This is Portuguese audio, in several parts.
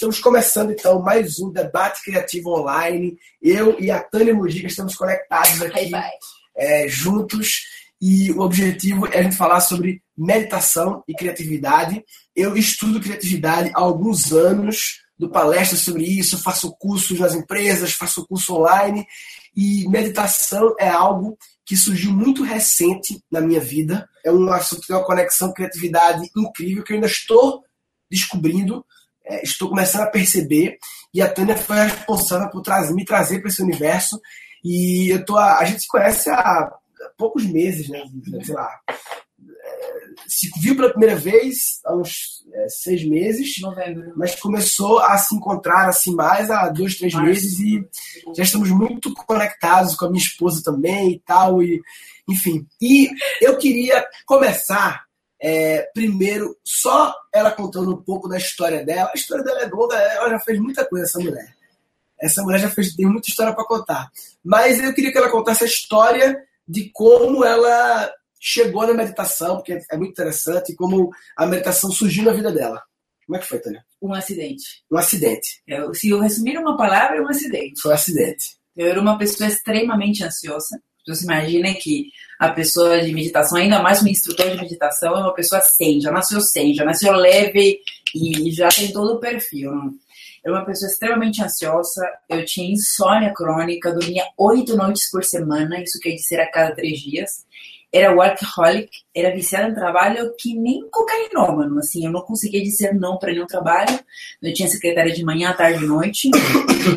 Estamos começando então mais um debate criativo online. Eu e a Tânia Mujica estamos conectados aqui é, juntos e o objetivo é a gente falar sobre meditação e criatividade. Eu estudo criatividade há alguns anos, do palestras sobre isso, faço cursos nas empresas, faço curso online e meditação é algo que surgiu muito recente na minha vida. É um assunto que tem uma conexão criatividade incrível que eu ainda estou descobrindo, é, estou começando a perceber e a Tânia foi a responsável por trazer, me trazer para esse universo e eu tô a, a gente se conhece há poucos meses, né? Sei lá, se viu pela primeira vez há uns é, seis meses, Novembro. mas começou a se encontrar assim mais há dois, três Março. meses e já estamos muito conectados com a minha esposa também e tal, e enfim. E eu queria começar é, primeiro só ela contando um pouco da história dela. A história dela é longa, ela já fez muita coisa, essa mulher. Essa mulher já fez, tem muita história para contar. Mas eu queria que ela contasse a história de como ela chegou na meditação, porque é muito interessante, como a meditação surgiu na vida dela. Como é que foi, Tânia? Um acidente. Um acidente. Eu, se eu resumir uma palavra, é um acidente. Foi um acidente. Eu era uma pessoa extremamente ansiosa. Você imagina que a pessoa de meditação, ainda mais um instrutor de meditação, é uma pessoa sem, já nasceu sem, já nasceu leve e já tem todo o perfil. Era uma pessoa extremamente ansiosa, eu tinha insônia crônica, dormia oito noites por semana, isso quer dizer a cada três dias era workaholic, era viciada em trabalho que nem cocainômano, assim, eu não conseguia dizer não para nenhum trabalho. Eu tinha secretária de manhã, tarde e noite,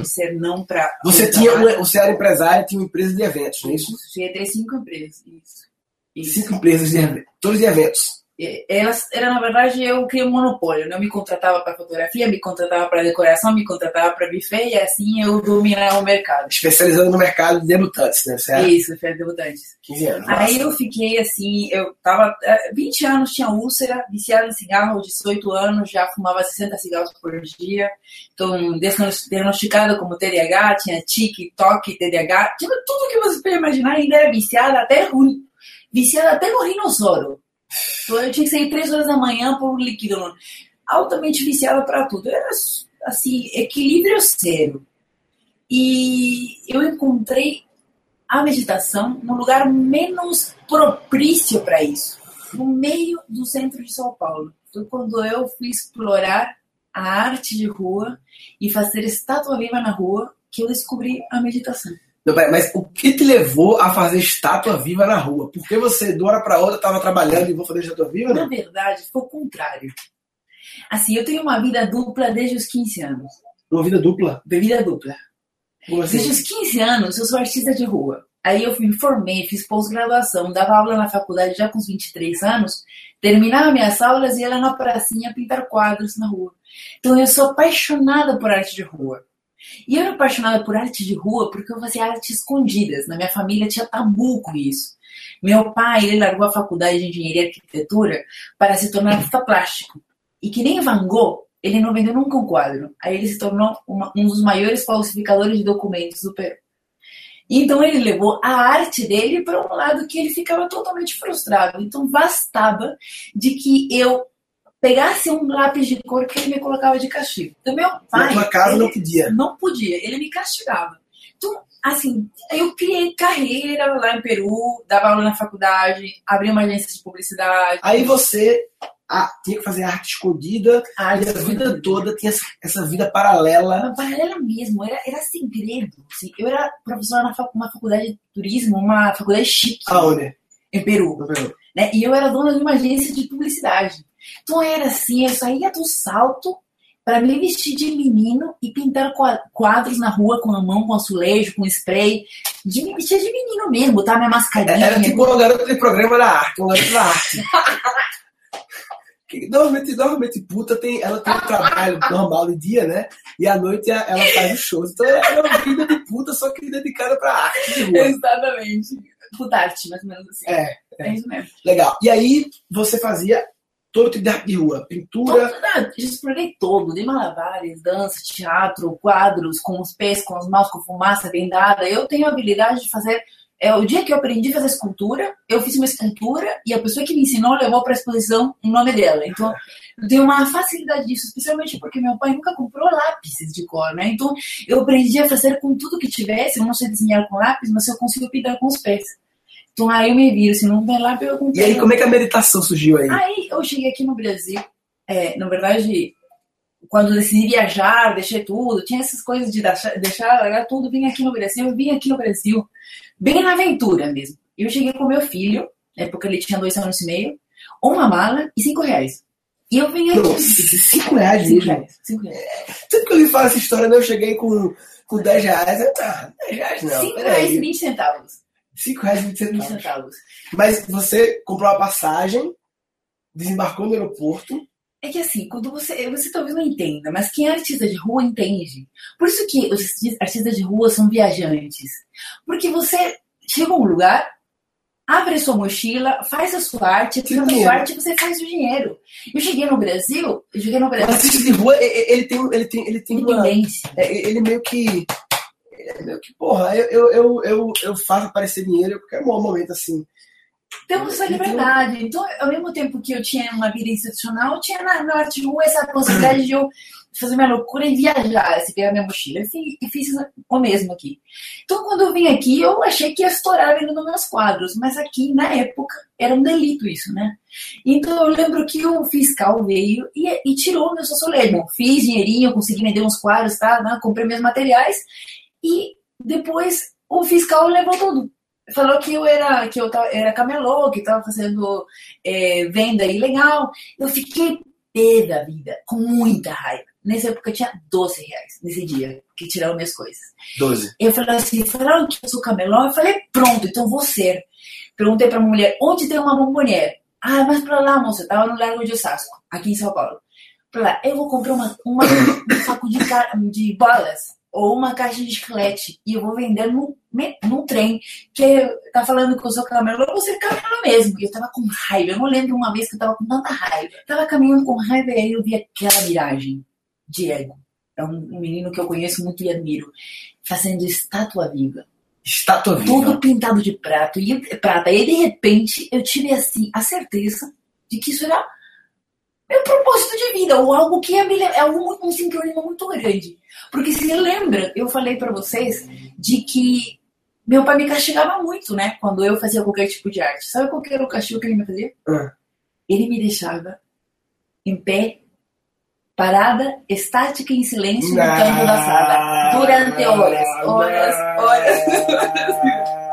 dizer não para. Você tinha, uma, você era empresária, tinha uma empresa de eventos, não é isso? Tinha três, cinco empresas, isso. isso. Cinco empresas de eventos, todos de eventos elas era na verdade eu criei um monopólio não me contratava para fotografia me contratava para decoração me contratava para buffet e assim eu dominava o mercado. Especializando no mercado de debutantes né? Certo? isso de debutantes. 15 anos aí eu fiquei assim eu tava 20 anos tinha úlcera viciada em cigarro 18 anos já fumava 60 cigarros por dia. Então diagnosticado como TDAH tinha tique toque TDAH tinha tudo que você pode imaginar ainda era viciada até ruim viciada até no rinossoro então, eu tinha que sair três horas da manhã por um líquido. Altamente viciada para tudo. Era assim, equilíbrio zero. E eu encontrei a meditação no lugar menos propício para isso, no meio do centro de São Paulo. Foi quando eu fui explorar a arte de rua e fazer estátua viva na rua que eu descobri a meditação. Não, mas o que te levou a fazer estátua viva na rua? Por que você, de uma hora para outra, estava trabalhando e vou fazer estátua viva? Na verdade, foi o contrário. Assim, eu tenho uma vida dupla desde os 15 anos. Uma vida dupla? De vida dupla. Assim? Desde os 15 anos, eu sou artista de rua. Aí eu me formei, fiz pós-graduação, dava aula na faculdade já com uns 23 anos, terminava minhas aulas e ia lá na pracinha pintar quadros na rua. Então eu sou apaixonada por arte de rua. E eu era apaixonada por arte de rua porque eu fazia artes escondidas. Na minha família tinha tabu com isso. Meu pai, ele largou a faculdade de engenharia e arquitetura para se tornar artista plástico. E que nem Van Gogh, ele não vendeu nunca um quadro. Aí ele se tornou uma, um dos maiores falsificadores de documentos do Peru. Então ele levou a arte dele para um lado que ele ficava totalmente frustrado. Então bastava de que eu pegasse um lápis de cor que ele me colocava de castigo. Então, meu pai. Na casa não podia. Não podia, ele me castigava. Então, assim, eu criei carreira lá em Peru, dava aula na faculdade, abri uma agência de publicidade. Aí você ah, tinha que fazer arte escondida ah, e a vida toda tinha essa, essa vida paralela. Uma paralela mesmo, era, era segredo. Assim. Eu era professora na uma faculdade de turismo, uma faculdade chique. Aonde? Em Peru. No Peru. Né? E eu era dona de uma agência de publicidade. Então era assim, eu saía do salto para me vestir de menino e pintar quadros na rua com a mão, com azulejo, com spray. De me vestir de menino mesmo, botar minha mascarinha. Era tipo uma garota de programa da arte, uma garota da arte. normalmente, normalmente puta tem, ela tem um trabalho normal de dia, né? E à noite ela faz os shows. Então é uma vida de puta, só que dedicada pra arte. Exatamente. Puta arte, mais ou menos assim. É, é. é isso mesmo. Legal. E aí você fazia todo tipo de arte de rua, pintura. Todo, explorei todo, de malabares, dança, teatro, quadros, com os pés, com as mãos, com fumaça vendada. Eu tenho a habilidade de fazer É o dia que eu aprendi a fazer escultura, eu fiz uma escultura e a pessoa que me ensinou levou para a exposição o nome dela. Então, eu tenho uma facilidade disso, especialmente porque meu pai nunca comprou lápis de cor, né? Então, eu aprendi a fazer com tudo que tivesse. Eu não sei desenhar com lápis, mas eu consigo pintar com os pés. Então, aí eu me viro. Se não lápis, eu comprei. E aí, como é que a meditação surgiu aí? Aí, eu cheguei aqui no Brasil. É, na verdade, quando decidi viajar, deixei tudo, tinha essas coisas de deixar, deixar largar tudo, vim aqui no Brasil, eu vim aqui no Brasil, bem na aventura mesmo. Eu cheguei com meu filho, na época ele tinha dois anos e meio, uma mala e cinco reais. E eu vim aqui. Nossa, cinco reais Cinco mesmo? reais. Cinco reais. Sempre que eu me falo essa história, né, eu cheguei com, com 10 reais. Eu, ah, 10 reais não. Cinco reais e vinte centavos. 5 reais e 20 Vinte centavos. centavos. Mas você comprou a passagem, desembarcou no aeroporto. É que assim, quando você. Você talvez não entenda, mas quem é artista de rua entende. Por isso que os arti- artistas de rua são viajantes. Porque você chega a um lugar, abre a sua mochila, faz a sua arte, Tira a sua arte você faz o dinheiro. Eu cheguei no Brasil, eu cheguei no O Brasil. artista de rua, ele tem, ele tem, ele tem uma, é, ele meio que, é meio que, porra, eu, eu, eu, eu, faço aparecer dinheiro em qualquer momento, assim. Temos essa Ele tem um- liberdade. Então, ao mesmo tempo que eu tinha uma vida institucional, eu tinha na, na arte rua essa possibilidade de eu fazer minha loucura e viajar, se pegar minha mochila. Eu fiz, eu fiz o mesmo aqui. Então, quando eu vim aqui, eu achei que ia estourar vendendo meus quadros, mas aqui, na época, era um delito isso, né? Então, eu lembro que o fiscal veio e, e tirou o meu socialismo. Fiz dinheirinho, consegui vender uns quadros, tá? né? comprei meus materiais e depois o fiscal levou tudo falou que eu era que eu era camelô, que estava fazendo é, venda ilegal. Eu fiquei pé da vida, com muita raiva. Nessa época eu tinha 12 reais, nesse dia, que tiraram minhas coisas. 12. Eu falei assim, falaram que eu sou camelô, eu falei, pronto, então vou ser. Perguntei pra mulher, onde tem uma bombonier? Ah, mas pra lá, moça, tava no Largo de Osasco, aqui em São Paulo. Pra lá, eu vou comprar uma, uma, um saco de, de balas ou uma caixa de chiclete e eu vou vender no, me- no trem, que tá falando que eu sou camelô, eu vou ser camelô mesmo. E eu tava com raiva, eu não lembro uma vez que eu tava com tanta raiva. Eu tava caminhando com raiva e aí eu vi aquela miragem. Diego, é um, um menino que eu conheço muito e admiro, fazendo estátua viva Estátua viva. tudo pintado de prato e prata. E de repente eu tive assim a certeza de que isso era meu propósito de vida, ou algo que é, é algo, um sincronismo muito grande. Porque se lembra, eu falei pra vocês de que meu pai me castigava muito, né? Quando eu fazia qualquer tipo de arte. Sabe qual era o castigo que ele me fazia? Ah. Ele me deixava em pé, parada, estática em silêncio no canto da sala. Durante horas, horas, horas.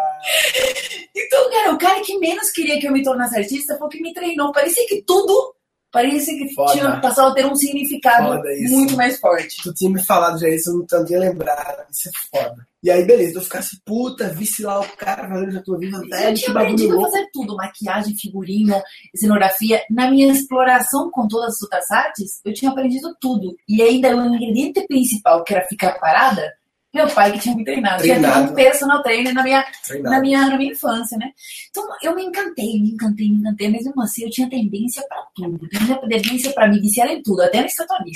Então, cara, o cara que menos queria que eu me tornasse artista foi o que me treinou. Parecia que tudo, parecia que Foda. tinha passado a ter um significado muito mais forte. Tu tinha me falado já isso, eu não tanto tinha lembrado. Isso é foda. E aí, beleza, eu ficasse puta, visse lá o cara fazendo já tua vida, Eu velho, que tinha bagulho aprendido a fazer tudo, maquiagem, figurino, cenografia. Na minha exploração com todas as outras artes, eu tinha aprendido tudo. E ainda o ingrediente principal, que era ficar parada, meu pai que tinha me treinado. Tinha Treinado. tido um personal trainer na minha Treinado. na minha, na minha infância, né? Então eu me encantei, me encantei, me encantei. Mesmo assim, eu tinha tendência pra tudo. Eu tinha tendência pra me viciar em tudo, até na estatuaria.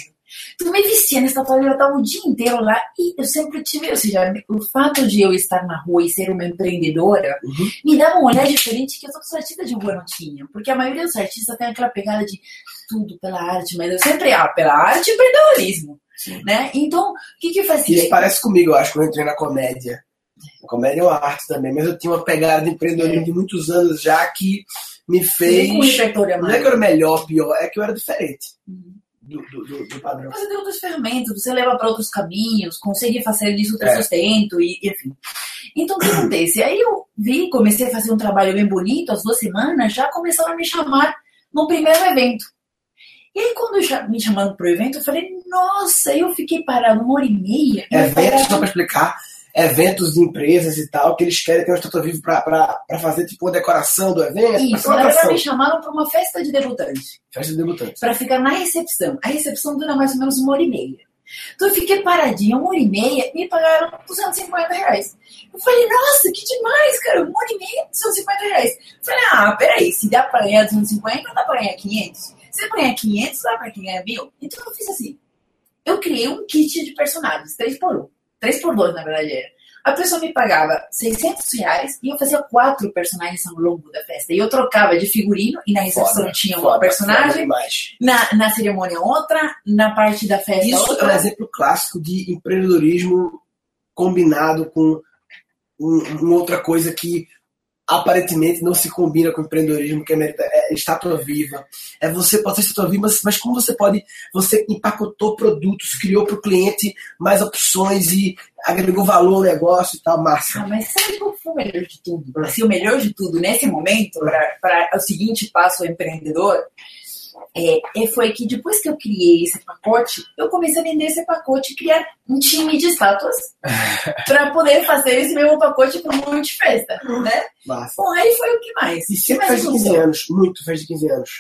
Então eu me vestia na estatuaria, eu tava o dia inteiro lá e eu sempre tive, ou seja, o fato de eu estar na rua e ser uma empreendedora Uhum. me dava um olhar diferente que os outros artistas de rua não tinham. Porque a maioria dos artistas tem aquela pegada de tudo pela arte, mas eu sempre, ah, pela arte e empreendedorismo. Né? Então, o que que fazia? Isso parece comigo, eu acho, quando eu entrei na comédia. A comédia é uma arte também, mas eu tinha uma pegada de empreendedorismo de muitos anos já que me fez. a Não é que eu era melhor, pior, é que eu era diferente Uhum. do, do, do- padrão. Você tem outras ferramentas, você leva para outros caminhos, consegue fazer disso teu É. sustento, e enfim. Então, o que acontece? Aí eu vi, comecei a fazer um trabalho bem bonito, as duas semanas, já começaram a me chamar no primeiro evento. E aí, quando me chamaram pro evento, eu falei, nossa, eu fiquei parado uma hora e meia. Eventos, só pra explicar, eventos de empresas e tal, que eles querem ter uma estátua viva pra, pra fazer tipo uma decoração do evento. Isso, na verdade, me chamaram para uma festa de debutante. Festa de debutantes. para ficar na recepção. A recepção dura mais ou menos uma hora e meia. Então eu fiquei paradinha uma hora e meia e me pagaram 250 reais. Eu falei, nossa, que demais, cara, uma hora e meia, 250 reais. Eu falei, ah, peraí, se dá pra ganhar 250, dá pra ganhar 500. Se dá pra ganhar 500, dá pra ganhar mil. Então eu fiz assim, eu criei um kit de personagens, 3 por 1. 3 por 2, na verdade, era. A pessoa me pagava 600 reais e eu fazia quatro personagens ao longo da festa. E eu trocava de figurino e na recepção foda, tinha uma personagem, na, na cerimônia outra, na parte da festa Isso outra. é um exemplo clássico de empreendedorismo combinado com um, uma outra coisa que aparentemente não se combina com empreendedorismo, que é, é estátua viva. É você pode ser estátua viva, mas, mas como você pode, você empacotou produtos, criou para o cliente mais opções e agregou valor ao negócio e tal, massa. Ah, mas sabe qual foi o melhor de tudo? Assim, o melhor de tudo nesse momento, para o seguinte passo empreendedor, é, foi que depois que eu criei esse pacote, eu comecei a vender esse pacote e criar um time de estátuas para poder fazer esse mesmo pacote para um monte de festa, né? Massa. Bom, aí foi o que mais? E sempre fez de 15 anos, muito fez de 15 anos.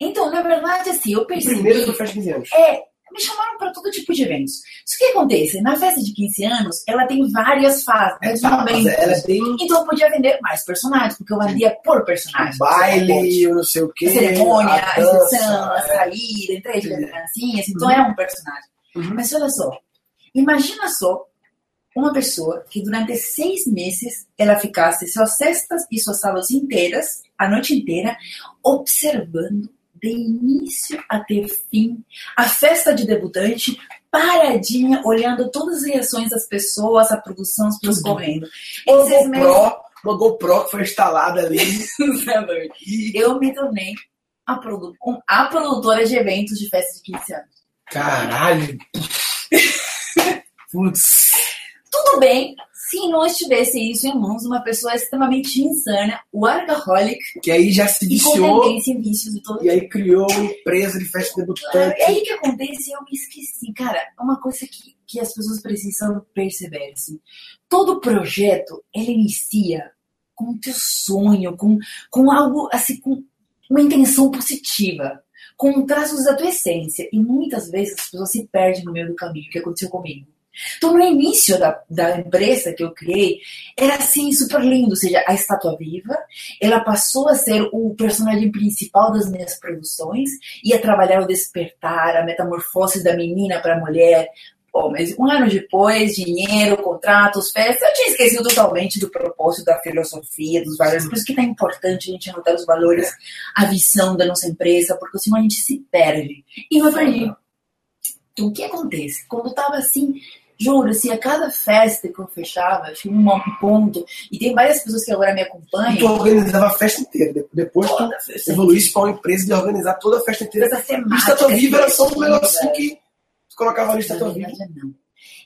Então, na verdade, assim, eu percebi... O primeiro foi festa de 15 anos. É, me chamaram para todo tipo de eventos. Isso que acontece? Na festa de 15 anos, ela tem várias fases, é, momentos. Ela tem... Então eu podia vender mais personagens, porque eu vendia por personagem. Baile, não sei o quê. A cerimônia, a, a recepção, a saída, entrega de criancinhas. Então uhum. é um personagem. Uhum. Mas olha só, imagina só uma pessoa que durante seis meses ela ficasse suas cestas e suas salas inteiras, a noite inteira, observando de início até fim, a festa de debutante, paradinha, olhando todas as reações das pessoas, a produção, as pessoas correndo. Uma GoPro, meses... uma GoPro que foi instalada ali. Eu me tornei a, produ... a produtora de eventos de festa de 15 anos. Caralho! Putz. Tudo bem, se não estivesse isso em mãos uma pessoa extremamente insana, workaholic, que aí já se viciou e e todo E aí criou empresa de festa debutante. E aí que acontece, eu me esqueci, cara, é uma coisa que, que as pessoas precisam perceber, assim. Todo projeto, ele inicia com o teu sonho, com, com algo, assim, com uma intenção positiva, com traços da tua essência. E muitas vezes as pessoas se perdem no meio do caminho, que aconteceu comigo. Então, no início da, da empresa que eu criei, era assim, super lindo. Ou seja, a estátua viva, ela passou a ser o personagem principal das minhas produções, ia trabalhar o despertar, a metamorfose da menina para a mulher. Pô, mas um ano depois, dinheiro, contratos, festas, eu tinha esquecido totalmente do propósito, da filosofia, dos valores. Por isso que é importante a gente anotar os valores, a visão da nossa empresa, porque senão a gente se perde. E eu perdi. Então, o que acontece? Quando eu estava assim, Juro, assim, a cada festa que eu fechava, tinha um ponto. E tem várias pessoas que agora me acompanham. Tu organizava a festa inteira. Depois tu evoluísse para uma empresa de organizar toda a festa inteira. Essa temática. Estátua Viva era só um negocinho que tu colocava ali Estátua Viva. Não.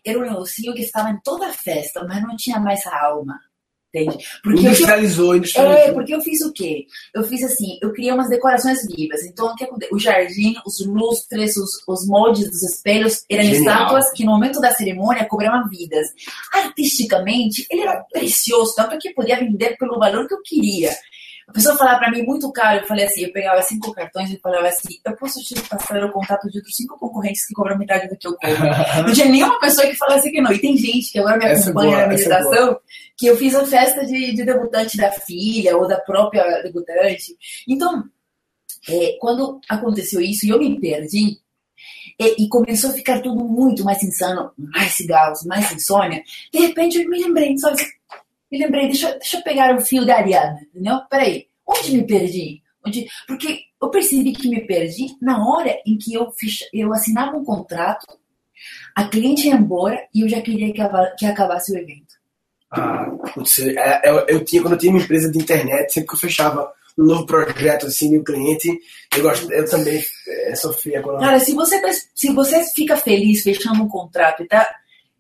Era um negocinho que estava em toda a festa, mas não tinha mais a alma. Entende? Porque industrializou, eu, industrializou. É, porque eu fiz o quê? Eu fiz assim, eu criei umas decorações vivas. Então, o que aconteceu? O jardim, os lustres, os, os moldes dos espelhos eram Genial. estátuas que no momento da cerimônia cobravam vidas. Artisticamente, ele era precioso, tanto que podia vender pelo valor que eu queria. A pessoa falava para mim muito caro, eu falei assim, eu pegava cinco cartões e falava assim, eu posso te passar o contato de outros cinco concorrentes que cobram metade do que eu cobro. não tinha nenhuma pessoa que falasse que não. E tem gente que agora me é acompanha boa, na é meditação, é que eu fiz a festa de, de, debutante da filha ou da própria debutante. Então, é, quando aconteceu isso e eu me perdi, e, e, começou a ficar tudo muito mais insano, mais cigarros, mais insônia, de repente eu me lembrei, sabe? Me lembrei, deixa, deixa eu pegar o fio da Ariana, entendeu? Peraí, onde me perdi? Onde... Porque eu percebi que me perdi na hora em que eu, fiz, eu assinava um contrato, a cliente ia embora e eu já queria que, que acabasse o evento. Ah, putz, é, eu, eu, tinha, quando eu tinha uma empresa de internet, sempre que eu fechava um novo projeto assim, um cliente, eu, gosto, eu também é, sofria com Cara, se você, tá, se você fica feliz fechando um contrato e tá,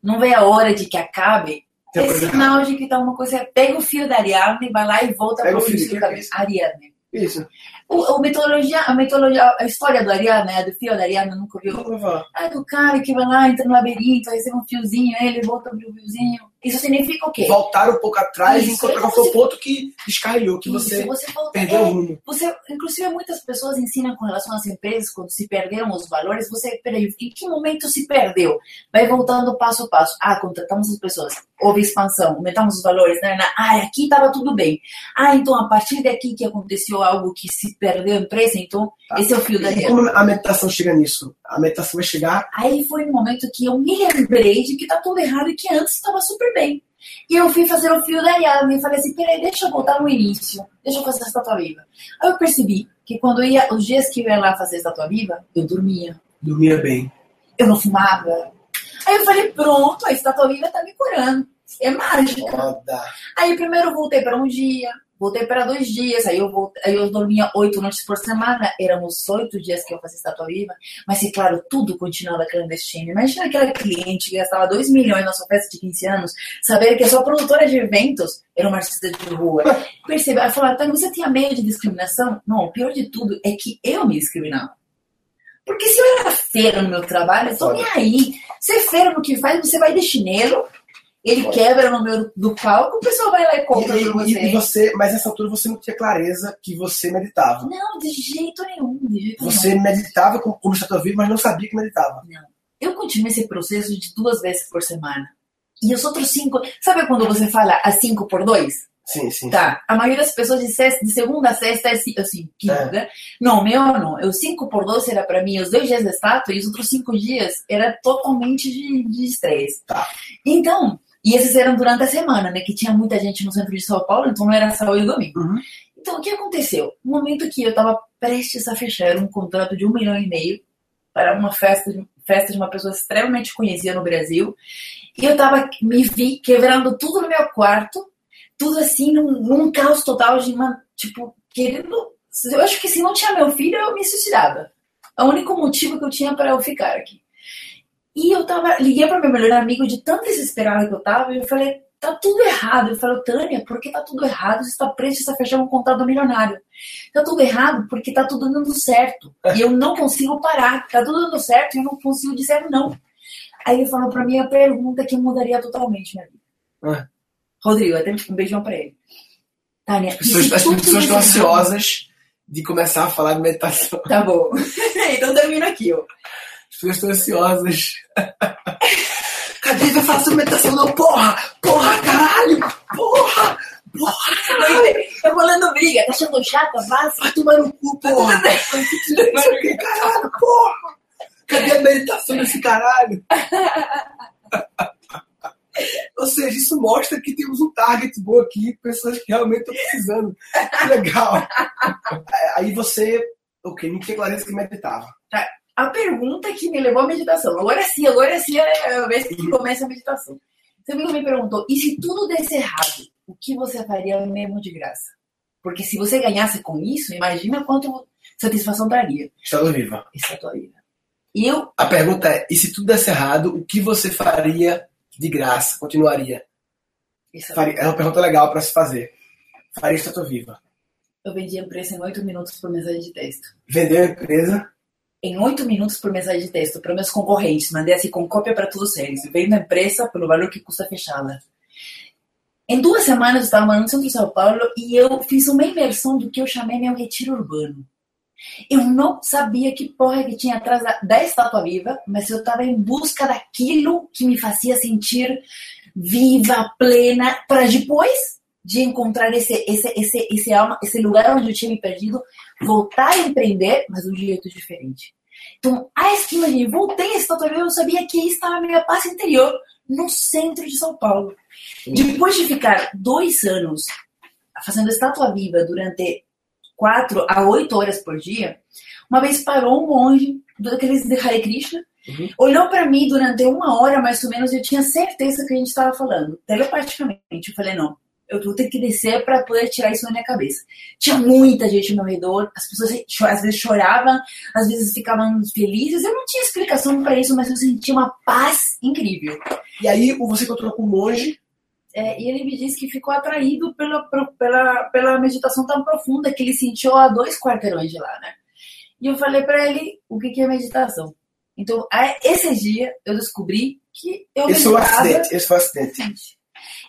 não vê a hora de que acabe, é sinal de que tá uma coisa. Pega o fio da Ariadne, vai lá e volta para o fio da Ariadne. Isso. O, o mitologia, a mitologia, a história do Ariadne, né, do fio da Ariadne, nunca viu? É do cara que vai lá, entra no labirinto, recebe um fiozinho, ele volta pro fiozinho. Isso significa o quê? Voltar um pouco atrás e encontrar qual foi o ponto que descarrilhou, que você, você perdeu é, o rumo. Você, inclusive, muitas pessoas ensinam com relação às empresas, quando se perderam os valores, você, peraí, em que momento se perdeu? Vai voltando passo a passo. Ah, contratamos as pessoas, houve expansão, aumentamos os valores, né? Ah, aqui estava tudo bem. Ah, então a partir daqui que aconteceu algo que se perdeu a empresa, então tá. esse é o fio da E como a meditação chega nisso? A meditação vai chegar. Aí foi no momento que eu me lembrei de que tá tudo errado e que antes estava super bem. E eu fui fazer o fio da Yama e falei assim: peraí, deixa eu voltar no início, deixa eu fazer a estátua viva. Aí eu percebi que quando ia, os dias que eu ia lá fazer a estátua viva, eu dormia. Dormia bem. Eu não fumava. Aí eu falei: pronto, a estátua viva tá me curando. É mágica. Foda. Aí primeiro voltei para um dia, voltei para dois dias, aí eu, voltei, aí eu dormia oito noites por semana, éramos oito dias que eu fazia estátua viva, mas claro, tudo continuava clandestino. Imagina aquela cliente que gastava dois milhões na sua festa de 15 anos, saber que a sua produtora de eventos era uma artista de rua. Percebe? Ela falou, Tânia, você tinha medo de discriminação? Não, o pior de tudo é que eu me discriminava. Porque se eu era feira no meu trabalho, eu tô nem aí. Você é feira no que faz, você vai de chinelo, ele Pode. quebra no meio do palco, o pessoal vai lá e compra e, você. E você. Mas nessa altura você não tinha clareza que você meditava. Não, de jeito nenhum. De jeito você nenhum. meditava como, como estátua viva, mas não sabia que meditava. Não. Eu continuei esse processo de duas vezes por semana. E os outros cinco. Sabe quando você fala a cinco por dois? Sim, sim. Tá. A maioria das pessoas de, sexta, de segunda a sexta é assim, quinta, é. né? Não, meu não. Eu cinco por dois era para mim os dois dias da estátua e os outros cinco dias era totalmente de estresse. Tá. Então, e esses eram durante a semana, né? Que tinha muita gente no centro de São Paulo, então não era sábado e domingo. Uhum. Então, o que aconteceu? No momento que eu estava prestes a fechar um contrato de um milhão e meio para uma festa de, festa de uma pessoa extremamente conhecida no Brasil, e eu tava, me vi quebrando tudo no meu quarto, tudo assim, num, num caos total de uma, tipo, querendo. Eu acho que se não tinha meu filho, eu me suicidava. É o único motivo que eu tinha para eu ficar aqui. E eu tava, liguei para meu melhor amigo de tão desesperada que eu tava, e eu falei, tá tudo errado. Ele falou, Tânia, por que tá tudo errado? Você está prestes a fechar um contrato milionário. Tá tudo errado porque tá tudo dando certo. E eu não consigo parar. Tá tudo dando certo e eu não consigo dizer não. Aí ele falou para mim a pergunta que mudaria totalmente minha vida. Ah. Rodrigo, até um beijão para ele. Tânia, as pessoas, as pessoas estão ansiosas de começar a falar de meditação. Tá bom. então termino aqui, ó. As pessoas estão ansiosas. Cadê falar sobre meditação? Não, porra! Porra, caralho! Porra! Porra, caralho! Tá falando briga, tá achando chata? Vai, vai tomar no cu, porra! Vai caralho, porra! Cadê a meditação desse caralho? Ou seja, isso mostra que temos um target bom aqui, pessoas que realmente estão precisando. Que legal. Aí você, o okay, que? Me tinha clareza que meditava. Tá a pergunta que me levou à meditação. Agora sim, agora sim é a vez que começa a meditação. Você me perguntou, e se tudo desse errado, o que você faria mesmo de graça? Porque se você ganhasse com isso, imagina quanto satisfação daria. Estado viva. Estado viva. E eu... A pergunta é, e se tudo desse errado, o que você faria de graça? Continuaria? Faria, é uma pergunta legal para se fazer. Faria estátua viva. Eu vendi a empresa em oito minutos por mensagem de texto. Vendeu a empresa? Em oito minutos por mensagem de texto para meus concorrentes. Mandei assim com cópia para todos eles. Veio na empresa pelo valor que custa fechá-la. Em duas semanas eu estava morando no centro de São Paulo e eu fiz uma imersão do que eu chamei meu retiro urbano. Eu não sabia que porra que tinha atrás da estátua viva, mas eu estava em busca daquilo que me fazia sentir viva, plena, para depois de encontrar esse, esse, esse, esse, alma, esse lugar onde eu tinha me perdido, voltar a empreender, mas de um jeito diferente. Então, a esquina de voltei a estátua eu sabia que estava a minha paz interior, no centro de São Paulo. Depois de ficar dois anos fazendo estátua viva durante quatro a oito horas por dia, uma vez parou um monge daqueles de Hare Krishna, uhum. olhou para mim durante uma hora mais ou menos e eu tinha certeza que a gente estava falando, telepaticamente. Eu falei, não, eu vou ter que descer para poder tirar isso da minha cabeça. Tinha muita gente ao meu redor, as pessoas às vezes choravam, às vezes ficavam felizes. Eu não tinha explicação para isso, mas eu sentia uma paz incrível. E aí você encontrou com um monge. É, e ele me disse que ficou atraído pela, pela, pela meditação tão profunda que ele sentiu a dois quarteirões de lá, né? E eu falei para ele o que, que é meditação. Então, esse dia eu descobri que eu esse meditava... Foi um acidente, esse foi um acidente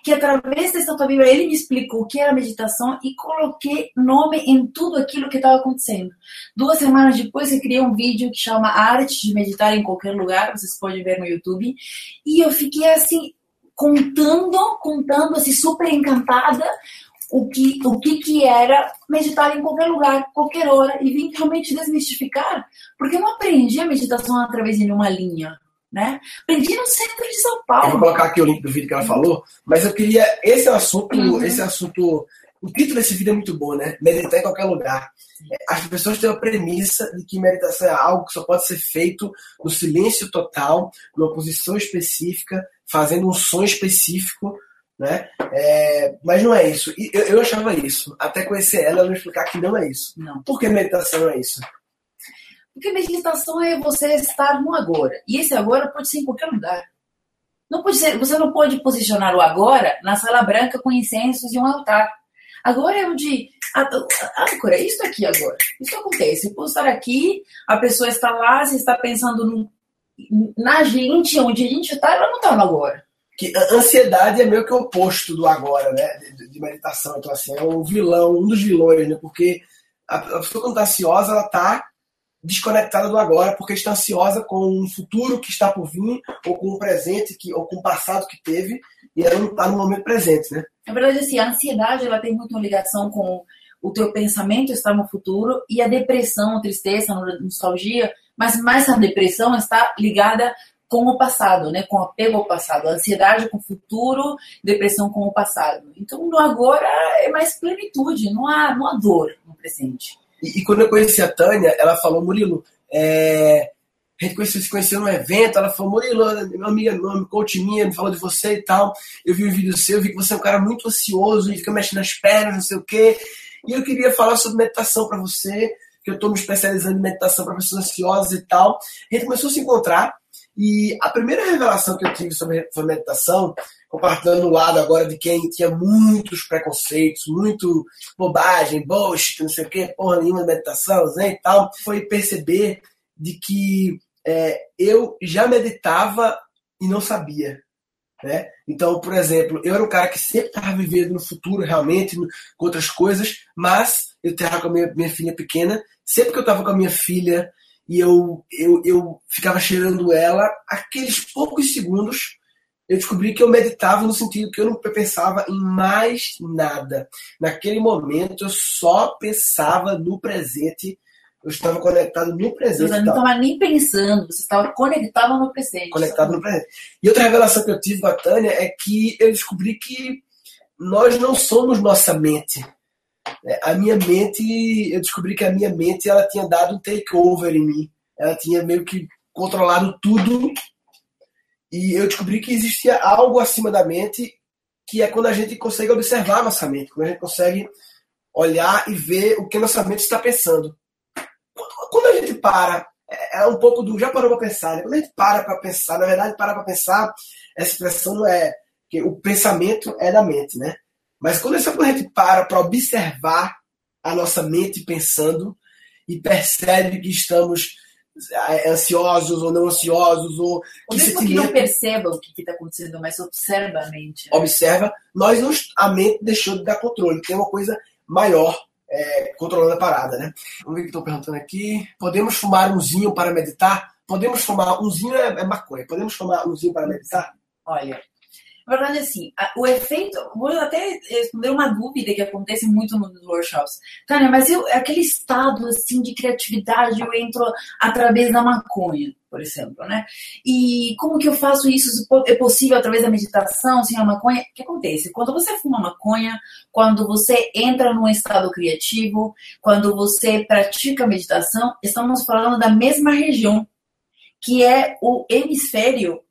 que através dessa tua Bíblia ele me explicou o que era meditação e coloquei nome em tudo aquilo que estava acontecendo. Duas semanas depois eu criei um vídeo que chama Arte de Meditar em Qualquer Lugar, vocês podem ver no YouTube, e eu fiquei assim contando, contando assim super encantada o que, o que, que era meditar em qualquer lugar, qualquer hora, e vim realmente desmistificar, porque eu não aprendi a meditação através de uma linha. Né? Aprendi no centro de São Paulo. Eu vou colocar aqui o link do vídeo que ela falou, mas eu queria. Esse assunto, uhum. esse assunto. O título desse vídeo é muito bom, né? Meditar em qualquer lugar. As pessoas têm a premissa de que meditação é algo que só pode ser feito no silêncio total, numa posição específica, fazendo um som específico, né? É, mas não é isso. Eu, eu, achava isso. Até conhecer ela, ela me explicar que não é isso. Não. Por que meditação é isso? Porque meditação é você estar no agora. E esse agora pode ser em qualquer lugar. Não pode ser, você não pode posicionar o agora na sala branca com incensos e um altar. Agora é onde. Agora, isso aqui agora. Isso acontece. Eu posso estar aqui, a pessoa está lá, você está pensando no, na gente, onde a gente está, ela não está no agora que ansiedade é meio que o oposto do agora, né? De, de meditação. Então, assim, é um vilão, um dos vilões, né? Porque a, a pessoa quando está ansiosa, ela está desconectada do agora, porque está ansiosa com um futuro que está por vir, ou com um presente, que, ou com um passado que teve, e ela não está no momento presente, né? Na verdade, assim, a ansiedade ela tem muito ligação com o teu pensamento estar no futuro e a depressão, a tristeza, a nostalgia, mas mais a depressão está ligada com o passado, né? Com apego ao passado, ansiedade com o futuro, depressão com o passado. Então, no agora é mais plenitude, não há, não há dor no presente. E, e quando eu conheci a Tânia, ela falou, Murilo, é, a gente conheceu, se conheceu num evento, ela falou, Murilo, minha amiga, meu coach minha, me falou de você e tal. Eu vi um vídeo seu, vi que você é um cara muito ansioso e fica mexendo nas pernas, não sei o quê. E eu queria falar sobre meditação para você, que eu estou me especializando em meditação para pessoas ansiosas e tal. A gente começou a se encontrar e a primeira revelação que eu tive sobre, sobre meditação, compartilhando o lado agora de quem tinha muitos preconceitos, muito bobagem, bullshit, não sei o que, porra nenhuma meditação, né, e tal, foi perceber de que é, eu já meditava e não sabia. Né? Então, por exemplo, eu era um cara que sempre estava vivendo no futuro, realmente, com outras coisas, mas eu estava com a minha, minha filha pequena, sempre que eu estava com a minha filha e eu, eu, eu ficava cheirando ela, aqueles poucos segundos eu descobri que eu meditava no sentido que eu não pensava em mais nada. Naquele momento eu só pensava no presente. Eu estava conectado no presente. Você não estava nem pensando, você estava conectado no presente. Conectado no presente. E outra revelação que eu tive com a Tânia é que eu descobri que nós não somos nossa mente. É, a minha mente, eu descobri que a minha mente ela tinha dado um takeover em mim. Ela tinha meio que controlado tudo. E eu descobri que existia algo acima da mente, que é quando a gente consegue observar nossa mente, quando a gente consegue olhar e ver o que nossa mente está pensando. Quando a gente para, é, é um pouco do. Já parou para pensar, né? Quando a gente para para pensar, na verdade, parar para pensar, essa expressão não é. que O pensamento é da mente, né? Mas quando a gente para para observar a nossa mente pensando e percebe que estamos ansiosos ou não ansiosos ou que mesmo que não perceba o que está acontecendo, mas observa a mente. Né? Observa, nós não, a mente deixou de dar controle, tem uma coisa maior é, controlando a parada, né? Vamos ver o que estão perguntando aqui. Podemos fumar umzinho para meditar? Podemos fumar umzinho é, é maconha. Podemos fumar umzinho para meditar? Olha, na verdade, assim, o efeito. Vou até responder uma dúvida que acontece muito nos workshops. Tânia, mas eu, aquele estado assim de criatividade, eu entro através da maconha, por exemplo, né? E como que eu faço isso? É possível através da meditação, sem a maconha? O que acontece? Quando você fuma maconha, quando você entra num estado criativo, quando você pratica meditação, estamos falando da mesma região, que é o hemisfério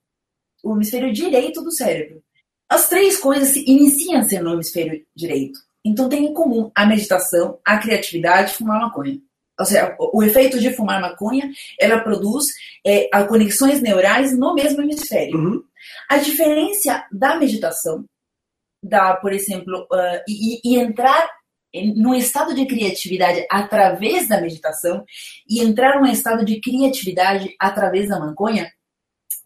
o hemisfério direito do cérebro. As três coisas iniciam-se no hemisfério direito. Então tem em comum a meditação, a criatividade e fumar maconha. Ou seja, o, efeito de fumar maconha, ela produz é, conexões neurais no mesmo hemisfério. Uhum. A diferença da meditação, da, por exemplo, uh, e, e entrar num estado de criatividade através da meditação e entrar num estado de criatividade através da maconha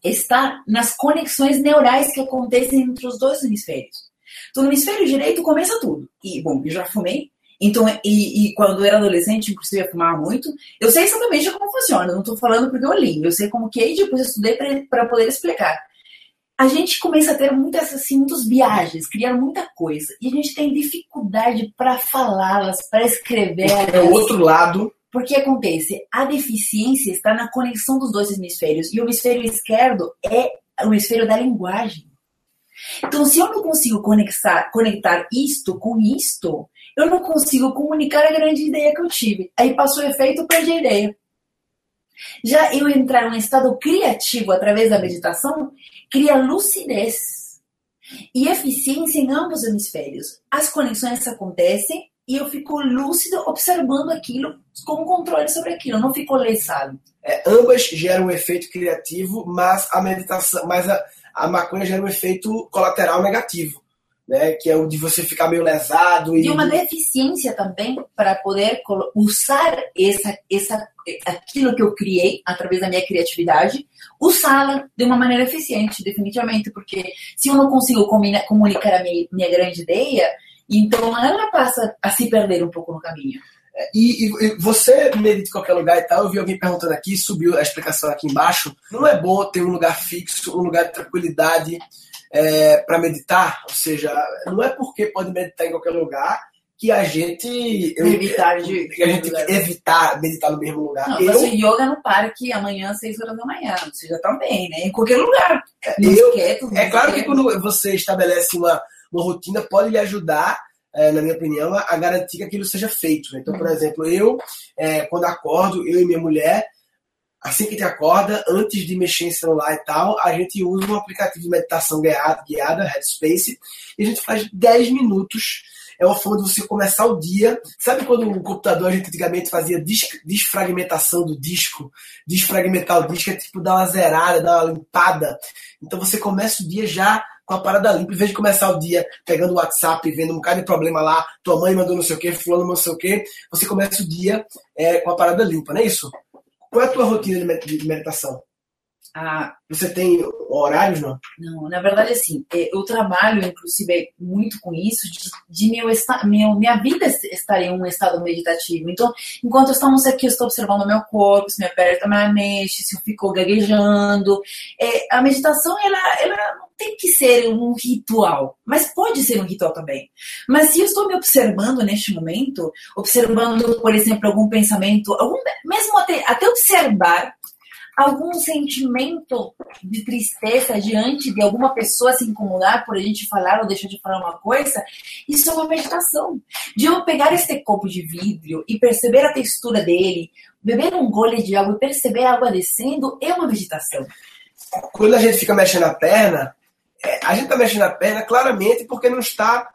está nas conexões neurais que acontecem entre os dois hemisférios. Então, no hemisfério direito começa tudo. E, bom, eu já fumei. Então, e, e quando eu era adolescente, inclusive, eu fumava muito. Eu sei exatamente como funciona. Eu não estou falando porque eu li. Eu sei como que é e depois eu estudei para poder explicar. a gente começa a ter muitas assim, muitas viagens, criar muita coisa. E a gente tem dificuldade para falá-las, para escrever. É o outro lado. Porque acontece, a deficiência está na conexão dos dois hemisférios. E o hemisfério esquerdo é o hemisfério da linguagem. Então, se eu não consigo conectar, conectar isto com isto, eu não consigo comunicar a grande ideia que eu tive. Aí passou o efeito, perdi a ideia. Já eu entrar em um estado criativo através da meditação, cria lucidez e eficiência em ambos os hemisférios. As conexões acontecem e eu fico lúcido observando aquilo com controle sobre aquilo, eu não fico lesado. É, ambas geram um efeito criativo, mas a meditação, mas a, a maconha gera um efeito colateral negativo né, que é o de você ficar meio lesado. E, e uma deficiência também para poder usar essa, essa, aquilo que eu criei através da minha criatividade, usá-la de uma maneira eficiente, definitivamente, porque se eu não consigo comunicar a minha, minha grande ideia, então ela passa a se perder um pouco no caminho. É, e, e, você medita em qualquer lugar e tal, eu vi alguém perguntando aqui, subiu a explicação aqui embaixo. Não é bom ter um lugar fixo, um lugar de tranquilidade, é, para meditar, ou seja, não é porque pode meditar em qualquer lugar que a gente evitar de que a gente evitar meditar no mesmo lugar. Não, eu, yoga no parque amanhã às 6 horas da manhã, você já tá bem, né? Em qualquer lugar. É, eu, quieto, é claro que quando você estabelece uma, uma rotina pode lhe ajudar é, na minha opinião, a garantir que aquilo seja feito. Né? Então, por exemplo, eu, é, quando acordo, eu e minha mulher, assim que gente acorda, antes de mexer em celular e tal, a gente usa um aplicativo de meditação guiada, guiada Headspace, e a gente faz 10 minutos. É uma forma de você começar o dia. Sabe quando o computador a gente antigamente fazia desfragmentação do disco? Desfragmentar o disco é tipo dar uma zerada, dar uma limpada. Então você começa o dia já com a parada limpa, em vez de começar o dia pegando o WhatsApp, vendo um bocado de problema lá, tua mãe mandou não sei o que, fulano não sei o que, você começa o dia é, com a parada limpa, não é isso? Qual é a tua rotina de meditação? Ah, Você tem horários, não? Não, na verdade, assim, é, eu trabalho, inclusive, muito com isso, de, de meu, meu, minha vida estar em um estado meditativo. Então, enquanto estamos aqui, eu estou observando meu corpo, se me aperta, me mexe, se eu fico gaguejando. É, a meditação, ela, ela não tem que ser um ritual, mas pode ser um ritual também. Mas se eu estou me observando neste momento, observando, por exemplo, algum pensamento, algum, mesmo até, até observar algum sentimento de tristeza diante de alguma pessoa se incomodar por a gente falar ou deixar de falar uma coisa, isso é uma meditação. De eu pegar este copo de vidro e perceber a textura dele, beber um gole de água e perceber a água descendo, é uma meditação. Quando a gente fica mexendo a perna, é, a gente está mexendo a perna claramente porque não está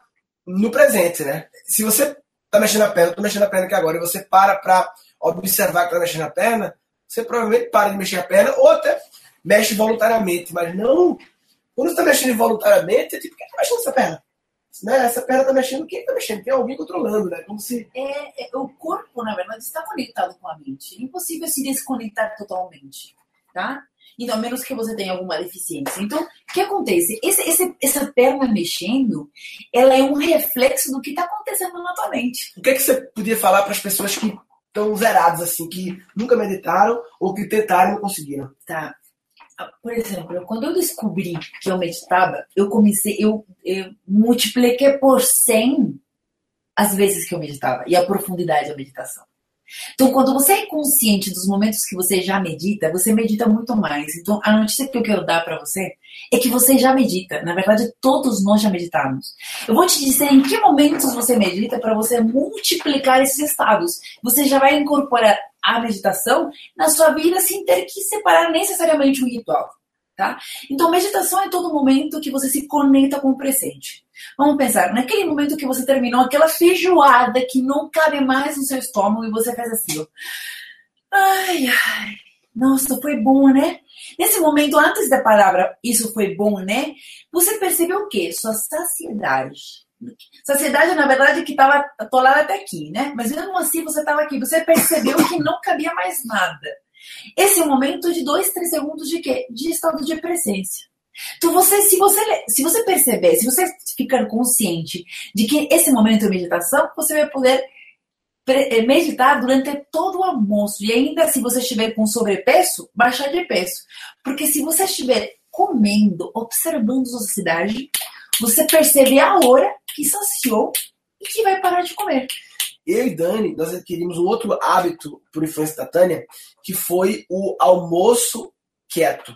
no presente, né? Se você está mexendo a perna, eu estou mexendo a perna aqui agora, e você para para observar que está mexendo a perna, você provavelmente para de mexer a perna ou até mexe voluntariamente, mas não. Quando você está mexendo involuntariamente, é tipo, quem está mexendo essa perna? Né? Essa perna está mexendo, quem está mexendo? Tem alguém controlando, né? Como se. É, é, o corpo, na verdade, está conectado com a mente. É impossível se desconectar totalmente, tá? Então, a menos que você tenha alguma deficiência. Então, o que acontece? Esse, esse, essa perna mexendo, ela é um reflexo do que está acontecendo na tua mente. O que, é que você podia falar para as pessoas que estão zerados, assim, que nunca meditaram ou que tentaram e não conseguiram. Tá. Por exemplo, quando eu descobri que eu meditava, eu comecei, eu, eu multipliquei por 100 as vezes que eu meditava e a profundidade da meditação. Então, quando você é consciente dos momentos que você já medita, você medita muito mais. Então, a notícia que eu quero dar para você é que você já medita. Na verdade, todos nós já meditamos. Eu vou te dizer em que momentos você medita para você multiplicar esses estados. Você já vai incorporar a meditação na sua vida sem ter que separar necessariamente um ritual. Tá? Então, meditação é todo momento que você se conecta com o presente. Vamos pensar, naquele momento que você terminou aquela feijoada que não cabe mais no seu estômago e você faz assim, ó. Ai, ai, nossa, foi bom, né? Nesse momento, antes da palavra isso foi bom, né? Você percebeu o quê? Sua saciedade. Saciedade, na verdade, que estava atolada até aqui, né? Mas mesmo assim você estava aqui. Você percebeu que não cabia mais nada. Esse é momento de dois, três segundos de quê? De estado de presença. Então, você, se, você, se você perceber, se você ficar consciente de que esse momento é meditação, você vai poder eh, meditar durante todo o almoço. E ainda se você estiver com sobrepeso, baixar de peso. Porque se você estiver comendo, observando a cidade, você percebe a hora que saciou e que vai parar de comer. Eu e Dani, nós adquirimos um outro hábito por influência da Tânia, que foi o almoço quieto.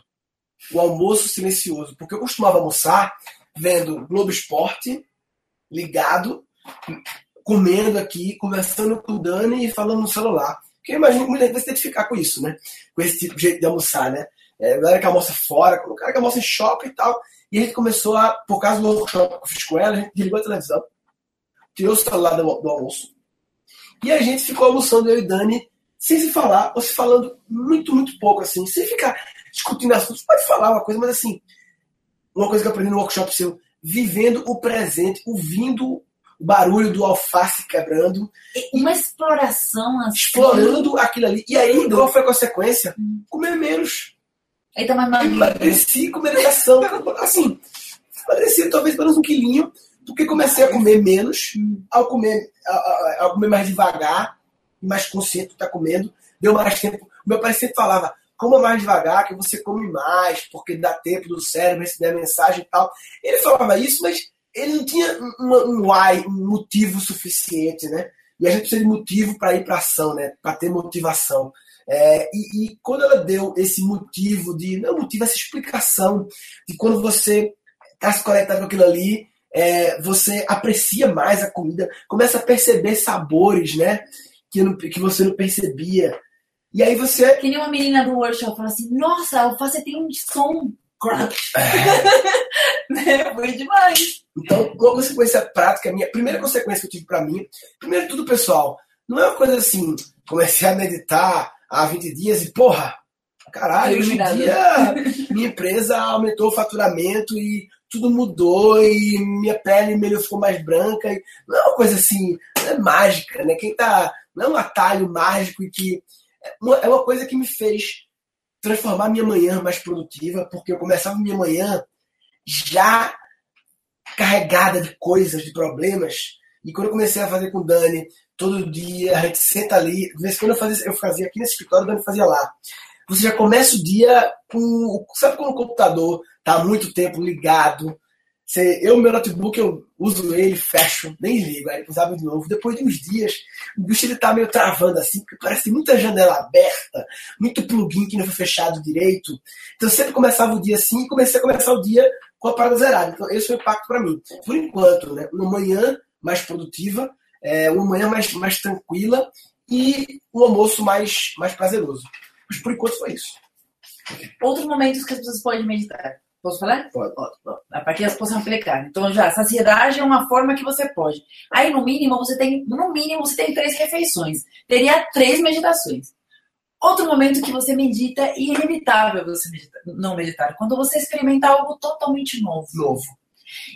O almoço silencioso. Porque eu costumava almoçar vendo Globo Esporte, ligado, comendo aqui, conversando com o Dani e falando no celular. Porque eu imagino que muita gente vai se identificar com isso, né? Com esse tipo de jeito de almoçar, né? É, galera que almoça fora, o cara que almoça em shopping e tal. E a gente começou a, por causa do workshop que eu fiz com ela, a gente desligou a televisão, tirou o celular do, do almoço. E a gente ficou almoçando, eu e Dani, sem se falar, ou se falando muito, muito pouco, assim, sem ficar discutindo assuntos. Pode falar uma coisa, mas assim, uma coisa que eu aprendi no workshop seu, vivendo o presente, ouvindo o barulho do alface quebrando. Uma exploração assim. Explorando aquilo ali. E aí, qual foi a consequência? Hum. Comer menos. Aí tá mais magrinho. Emagreci com medicação. assim, emagreci talvez menos um quilinho, porque comecei a comer menos, hum. ao comer, ao, ao comer mais devagar, mais consciente do que tá comendo, deu mais tempo. Meu pai sempre falava, coma mais devagar, que você come mais, porque dá tempo do cérebro receber a mensagem e tal. Ele falava isso, mas ele não tinha um, um why, um motivo suficiente, né? E a gente precisa de motivo para ir para ação, né? Para ter motivação. É, e, e, quando ela deu esse motivo de. Não motivo, essa explicação de quando você está se conectado com aquilo ali, é, você aprecia mais a comida, começa a perceber sabores, né? Que, não, que você não percebia. E aí você. Que nem uma menina do workshop fala assim: Nossa, alface tem um som. É. Foi demais. Então, uma consequência prática minha, a primeira consequência que eu tive para mim, primeiro tudo, pessoal, não é uma coisa assim, comecei a meditar há 20 dias e, porra, caralho, hoje em dia minha empresa aumentou o faturamento e tudo mudou e minha pele melhor ficou mais branca. E não é uma coisa assim, não é mágica, né? Quem tá. Não é um atalho mágico e que. É uma, coisa que me fez transformar minha manhã mais produtiva, porque eu começava minha manhã já carregada de coisas, de problemas. E quando eu comecei a fazer com o Dani, todo dia, a gente senta ali, de vez em quando eu fazia, eu fazia aqui nesse escritório, o Dani fazia lá. Você já começa o dia com. Sabe quando o computador está há muito tempo ligado? Você, eu, meu notebook, eu uso ele, fecho, nem ligo, aí usava de novo. Depois de uns dias, o bicho ele tá meio travando assim, porque parece muita janela aberta, muito plugin que não foi fechado direito. Então eu sempre começava o dia assim e comecei a começar o dia com a parada zerada. Então, esse foi o impacto para mim. Por enquanto, né, uma manhã mais produtiva, é, uma manhã mais, mais tranquila e um almoço mais, mais prazeroso. Mas por enquanto foi isso. Outros momentos que as pessoas podem meditar. Posso falar? Pode. Para que elas possam aplicar. Então, já, saciedade é uma forma que você pode. Aí, no mínimo, você tem, no mínimo, você tem três refeições. Teria três meditações. Outro momento que você medita e é inevitável você não meditar, quando você experimenta algo totalmente novo. Novo.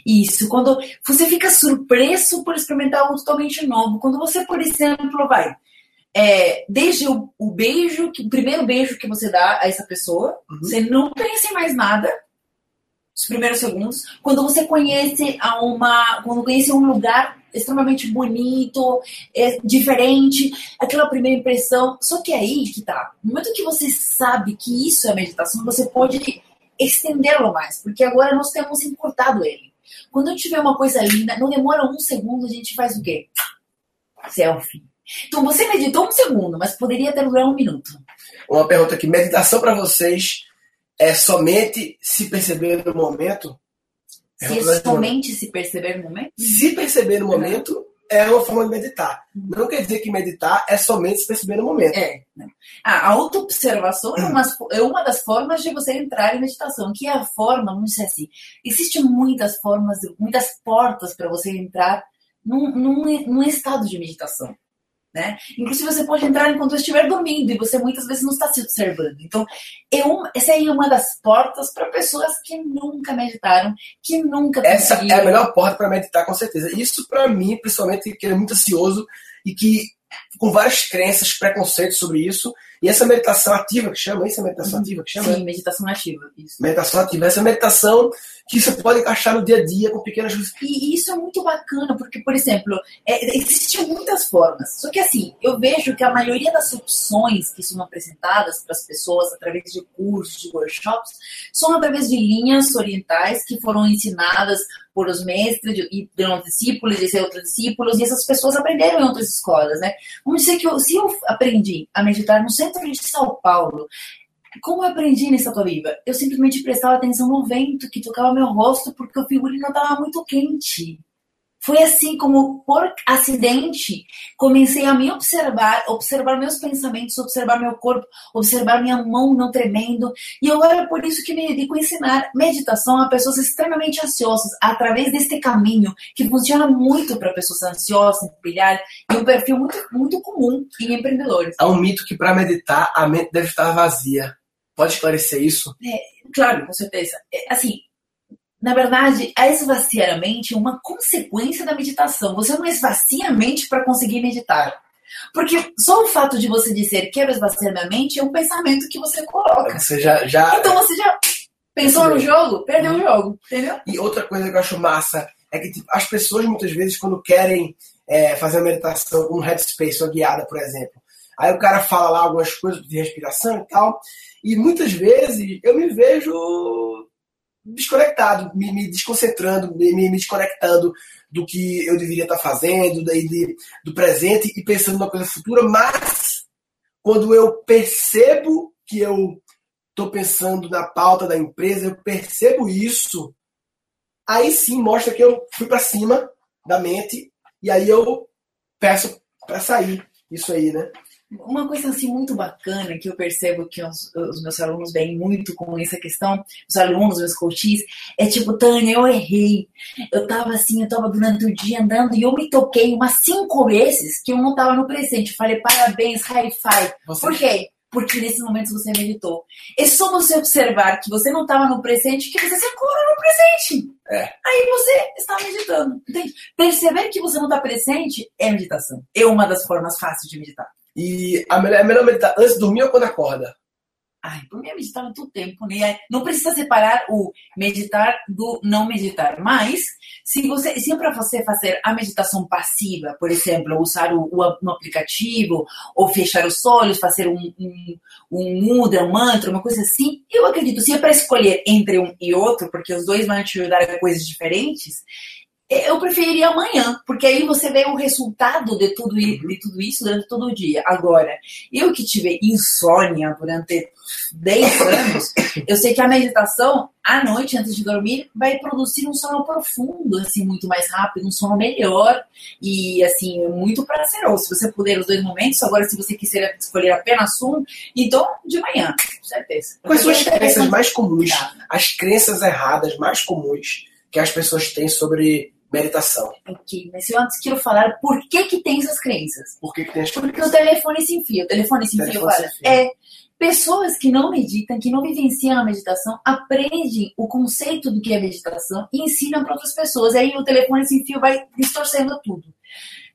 Isso, quando você fica surpreso por experimentar algo totalmente novo. Quando você, por exemplo, vai. É, desde o, o, beijo, o primeiro beijo que você dá a essa pessoa, uhum. você não pensa em mais nada, os primeiros segundos. Quando você conhece a uma. Quando conhece um lugar extremamente bonito, é, diferente, aquela primeira impressão. Só que aí que tá. No momento que você sabe que isso é meditação, você pode estendê-lo mais, porque agora nós temos encurtado ele. Quando eu tiver uma coisa linda, não demora um segundo, a gente faz o quê? Selfie. Então você meditou um segundo, mas poderia ter durado um minuto. Uma pergunta aqui: meditação para vocês é somente se perceber no momento? Se é somente se perceber no momento? Se perceber no momento é uma forma de meditar. Não quer dizer que meditar é somente se perceber no momento. É. A autoobservação é uma, é uma das formas de você entrar em meditação, que é a forma, vamos dizer assim, existem muitas formas, muitas portas para você entrar num, num, num estado de meditação. Né? Inclusive, você pode entrar enquanto estiver dormindo e você muitas vezes não está se observando. Então, é uma, essa é uma das portas para pessoas que nunca meditaram, que nunca Essa é a melhor porta para meditar, com certeza. Isso, para mim, principalmente, que é muito ansioso e que com várias crenças, preconceitos sobre isso, E essa meditação ativa que chama, isso é meditação ativa que chama? Sim, meditação ativa. Isso. Meditação ativa. Essa meditação que você pode encaixar no dia a dia com pequenas coisas. E isso é muito bacana, porque, por exemplo, é, existem muitas formas. Só que assim, eu vejo que a maioria das opções que são apresentadas para as pessoas através de cursos, de workshops, são através de linhas orientais que foram ensinadas por os mestres e pelos discípulos e outros discípulos, e essas pessoas aprenderam em outras escolas, né? Vamos dizer que eu, se eu aprendi a meditar no centro de São Paulo, como eu aprendi nessa viva? Eu simplesmente prestava atenção no vento que tocava meu rosto porque o figurino estava muito quente. Foi assim como, por acidente, comecei a me observar, observar meus pensamentos, observar meu corpo, observar minha mão não tremendo. E agora é por isso que me dedico a ensinar meditação a pessoas extremamente ansiosas, através deste caminho, que funciona muito para pessoas ansiosas, brilhar, e um perfil muito, muito comum em empreendedores. Há um mito que para meditar a mente deve estar vazia. Pode esclarecer isso? É, claro, com certeza. É, assim, na verdade, a esvaziar a mente é uma consequência da meditação. Você não esvazia a mente para conseguir meditar. Porque só o fato de você dizer quero esvaziar minha mente é um pensamento que você coloca. Você já, já... Então você já pensou no jogo, perdeu o jogo, entendeu? E outra coisa que eu acho massa é que tipo, as pessoas muitas vezes quando querem é, fazer uma meditação, um headspace, uma guiada, por exemplo, aí o cara fala lá algumas coisas de respiração e tal, e muitas vezes eu me vejo desconectado, me, me desconcentrando, me, me, desconectando do que eu deveria estar fazendo, daí de, do presente e pensando numa coisa futura, mas quando eu percebo que eu estou pensando na pauta da empresa, eu percebo isso, aí sim mostra que eu fui para cima da mente e aí eu peço para sair isso aí, né? Uma coisa assim muito bacana que eu percebo que os, os, meus alunos vêm muito com essa questão, os alunos, meus coaches, é tipo, Tânia, eu errei. Eu tava assim, eu tava durante o dia andando e eu me toquei umas cinco vezes que eu não tava no presente. Falei, parabéns, high five. Você... Por quê? Porque nesses momentos você meditou. É só você observar que você não estava no presente que você se acorda no presente. É. Aí você está meditando. Entende? Perceber que você não está presente é meditação. É uma das formas fáceis de meditar. E a melhor, é melhor meditar antes de dormir ou quando acorda? Ai, por mim é meditar todo tempo, né? Não precisa separar o meditar do não meditar. Mas, se você, se é para você fazer a meditação passiva, por exemplo, usar o, o um aplicativo, ou fechar os olhos, fazer um, um, um mudra, um mantra, uma coisa assim, eu acredito, se é para escolher entre um e outro, porque os dois vão te ajudar a coisas diferentes, eu preferiria amanhã, porque aí você vê o resultado de tudo, de tudo isso durante todo o dia. Agora, eu que tive insônia durante 10 anos, eu sei que a meditação, à noite, antes de dormir, vai produzir um sono profundo, assim, muito mais rápido, um sono melhor e, assim, muito prazeroso. Se você puder os dois momentos, agora, se você quiser escolher apenas um, então, de manhã, com certeza. Quais são as crenças mais comuns, as crenças erradas mais comuns que as pessoas têm sobre meditação. Ok, mas eu antes quero falar por que que tem essas crenças. Por que, que tem as crenças? Porque o telefone sem fio. O telefone sem fio fala. É, pessoas que não meditam, que não vivenciam a meditação, aprendem o conceito do que é meditação e ensinam para outras pessoas. Aí o telefone sem fio vai distorcendo tudo.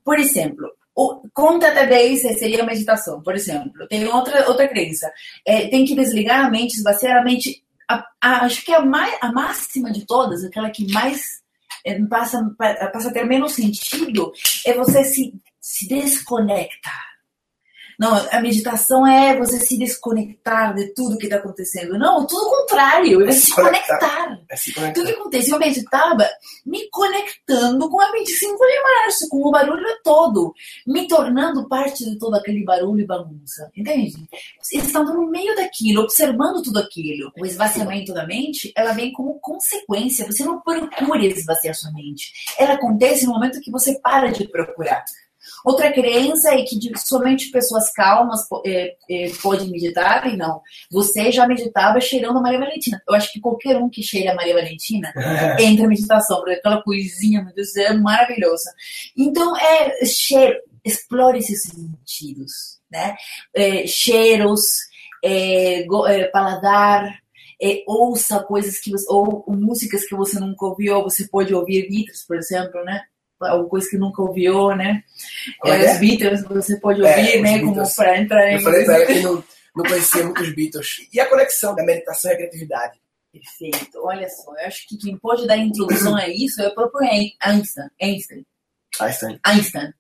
Por exemplo, o, conta até 10 seria a meditação, por exemplo. Tem outra, outra crença. É, tem que desligar a mente, esvaziar a mente. A, a, acho que a, mais, a máxima de todas, aquela que mais é, passa, passa a ter menos sentido, é você se, se desconectar. Não, a meditação é você se desconectar de tudo que está acontecendo. Não, tudo o contrário, é, se conectar. conectar. É se conectar. Tudo que acontece, eu meditava me conectando com a 25 de março, com o barulho todo, me tornando parte de todo aquele barulho e bagunça. Entende? Estando no meio daquilo, observando tudo aquilo. O esvaziamento da mente, ela vem como consequência. Você não procura esvaziar sua mente. Ela acontece no momento que você para de procurar. Outra crença é que somente pessoas calmas é, é, podem meditar, e não. Você já meditava cheirando a Maria Valentina. Eu acho que qualquer um que cheira a Maria Valentina entra em meditação, porque aquela coisinha, meu Deus, é maravilhosa. Então, é cheiro, explore esses sentidos, né? É, cheiros, é, é, paladar, é, ouça coisas que você, ou músicas que você nunca ouviu, ou você pode ouvir Beatles, por exemplo, né? Alguma coisa que nunca ouviu, né? É, os Beatles você pode ouvir, né? Como para entrar em. Eu falei pra ela que não, não conhecia muitos Beatles. E a conexão da meditação e a criatividade? Perfeito. Olha só, eu acho que quem pode dar introdução a isso é o próprio Einstein. Einstein. Einstein. Einstein.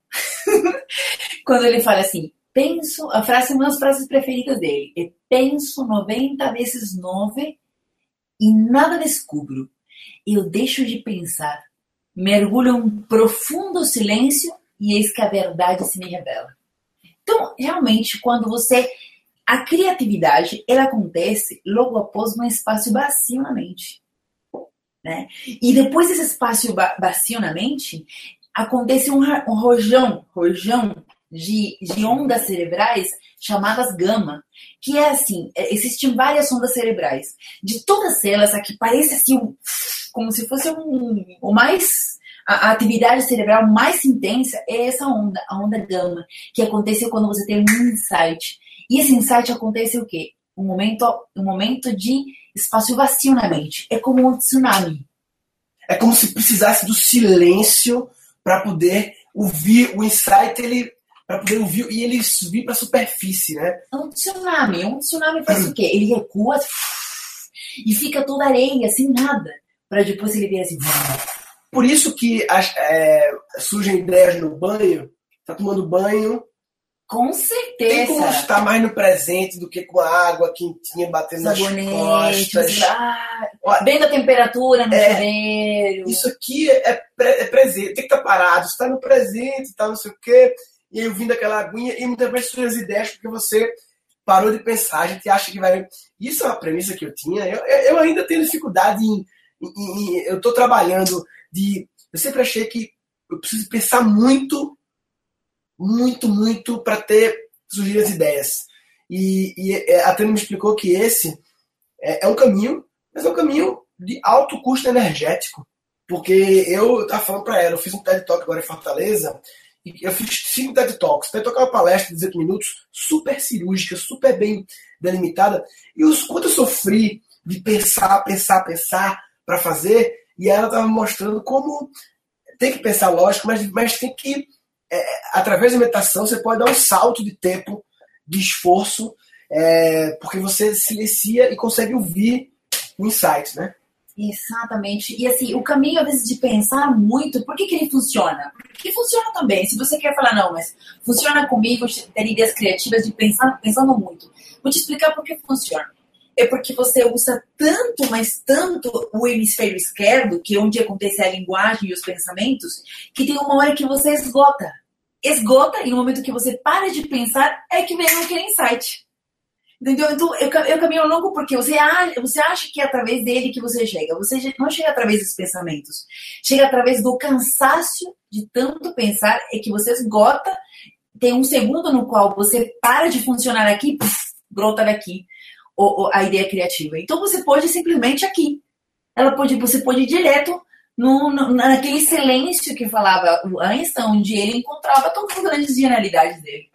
Quando ele fala assim, penso, a frase, uma das frases preferidas dele é penso 90 vezes 9 e nada descubro. Eu deixo de pensar, mergulho um profundo silêncio e eis que a verdade se me revela. Então, realmente, quando você a criatividade, ela acontece logo após um espaço vazio na mente. Né? E depois desse espaço vazio na mente, acontece um, um rojão, rojão de, de ondas cerebrais chamadas gama, que é assim, é, existem várias ondas cerebrais. De todas elas, aqui parece assim, um, como se fosse um, o mais a, atividade cerebral mais intensa é essa onda, a onda gama, que acontece quando você tem um insight. E esse insight acontece o quê? Um momento, um momento de espaço vazio na mente. É como um tsunami. É como se precisasse do silêncio para poder ouvir o insight, ele para poder ouvir e ele subir para a superfície, né? É um tsunami. Um tsunami faz o quê? Ele recua e fica toda areia, sem nada, para depois ele vir assim. Por isso que as, é, surgem ideias no banho, tá tomando banho, com certeza. Tem como estar mais no presente do que com a água quentinha batendo Sabonete, nas costas. Ah, bem da temperatura no é, chuveiro. Isso aqui é, pre, é presente, tem que estar parado. Está no presente, está não sei o quê. E aí eu vim daquela aguinha e muitas vezes suas ideias porque você parou de pensar. A gente acha que vai. Isso é uma premissa que eu tinha. Eu, eu ainda tenho dificuldade em. Em, em eu estou trabalhando de. Eu sempre achei que eu preciso pensar muito muito, muito para ter surgir as ideias. E, e é, a Tânia me explicou que esse é, é, um caminho, mas é um caminho de alto custo energético. Porque eu estava falando para ela, eu fiz um TED Talk agora em Fortaleza, e eu fiz cinco TED Talks. TED Talk é uma palestra de 18 minutos, super cirúrgica, super bem delimitada. E os quanto eu sofri de pensar, pensar, pensar para fazer, e ela estava mostrando como tem que pensar lógico, mas, mas tem que é, através da meditação, você pode dar um salto de tempo, de esforço, é, porque você silencia e consegue ouvir o insight, né? Exatamente. E assim, o caminho, às vezes, de pensar muito, por que, que ele funciona? Porque funciona também. Se você quer falar, não, mas funciona comigo, ter ideias criativas de pensar, pensando muito. Vou te explicar por que funciona. É porque você usa tanto, mas tanto o hemisfério esquerdo, que é onde acontece a linguagem e os pensamentos, que tem uma hora que você esgota esgota e no momento que você para de pensar é que vem aquele insight. Entendeu? Então, eu, eu caminho longo porque você você acha que é através dele que você chega. Você não chega através dos pensamentos. Chega através do cansaço de tanto pensar é que você esgota. Tem um segundo no qual você para de funcionar aqui, puf, brota daqui o, a ideia criativa. Então, você pode simplesmente aqui. Ela pode, você pode ir direto no, no, naquele silêncio que falava o Einstein, onde ele encontrava todas as grandes genialidades dele.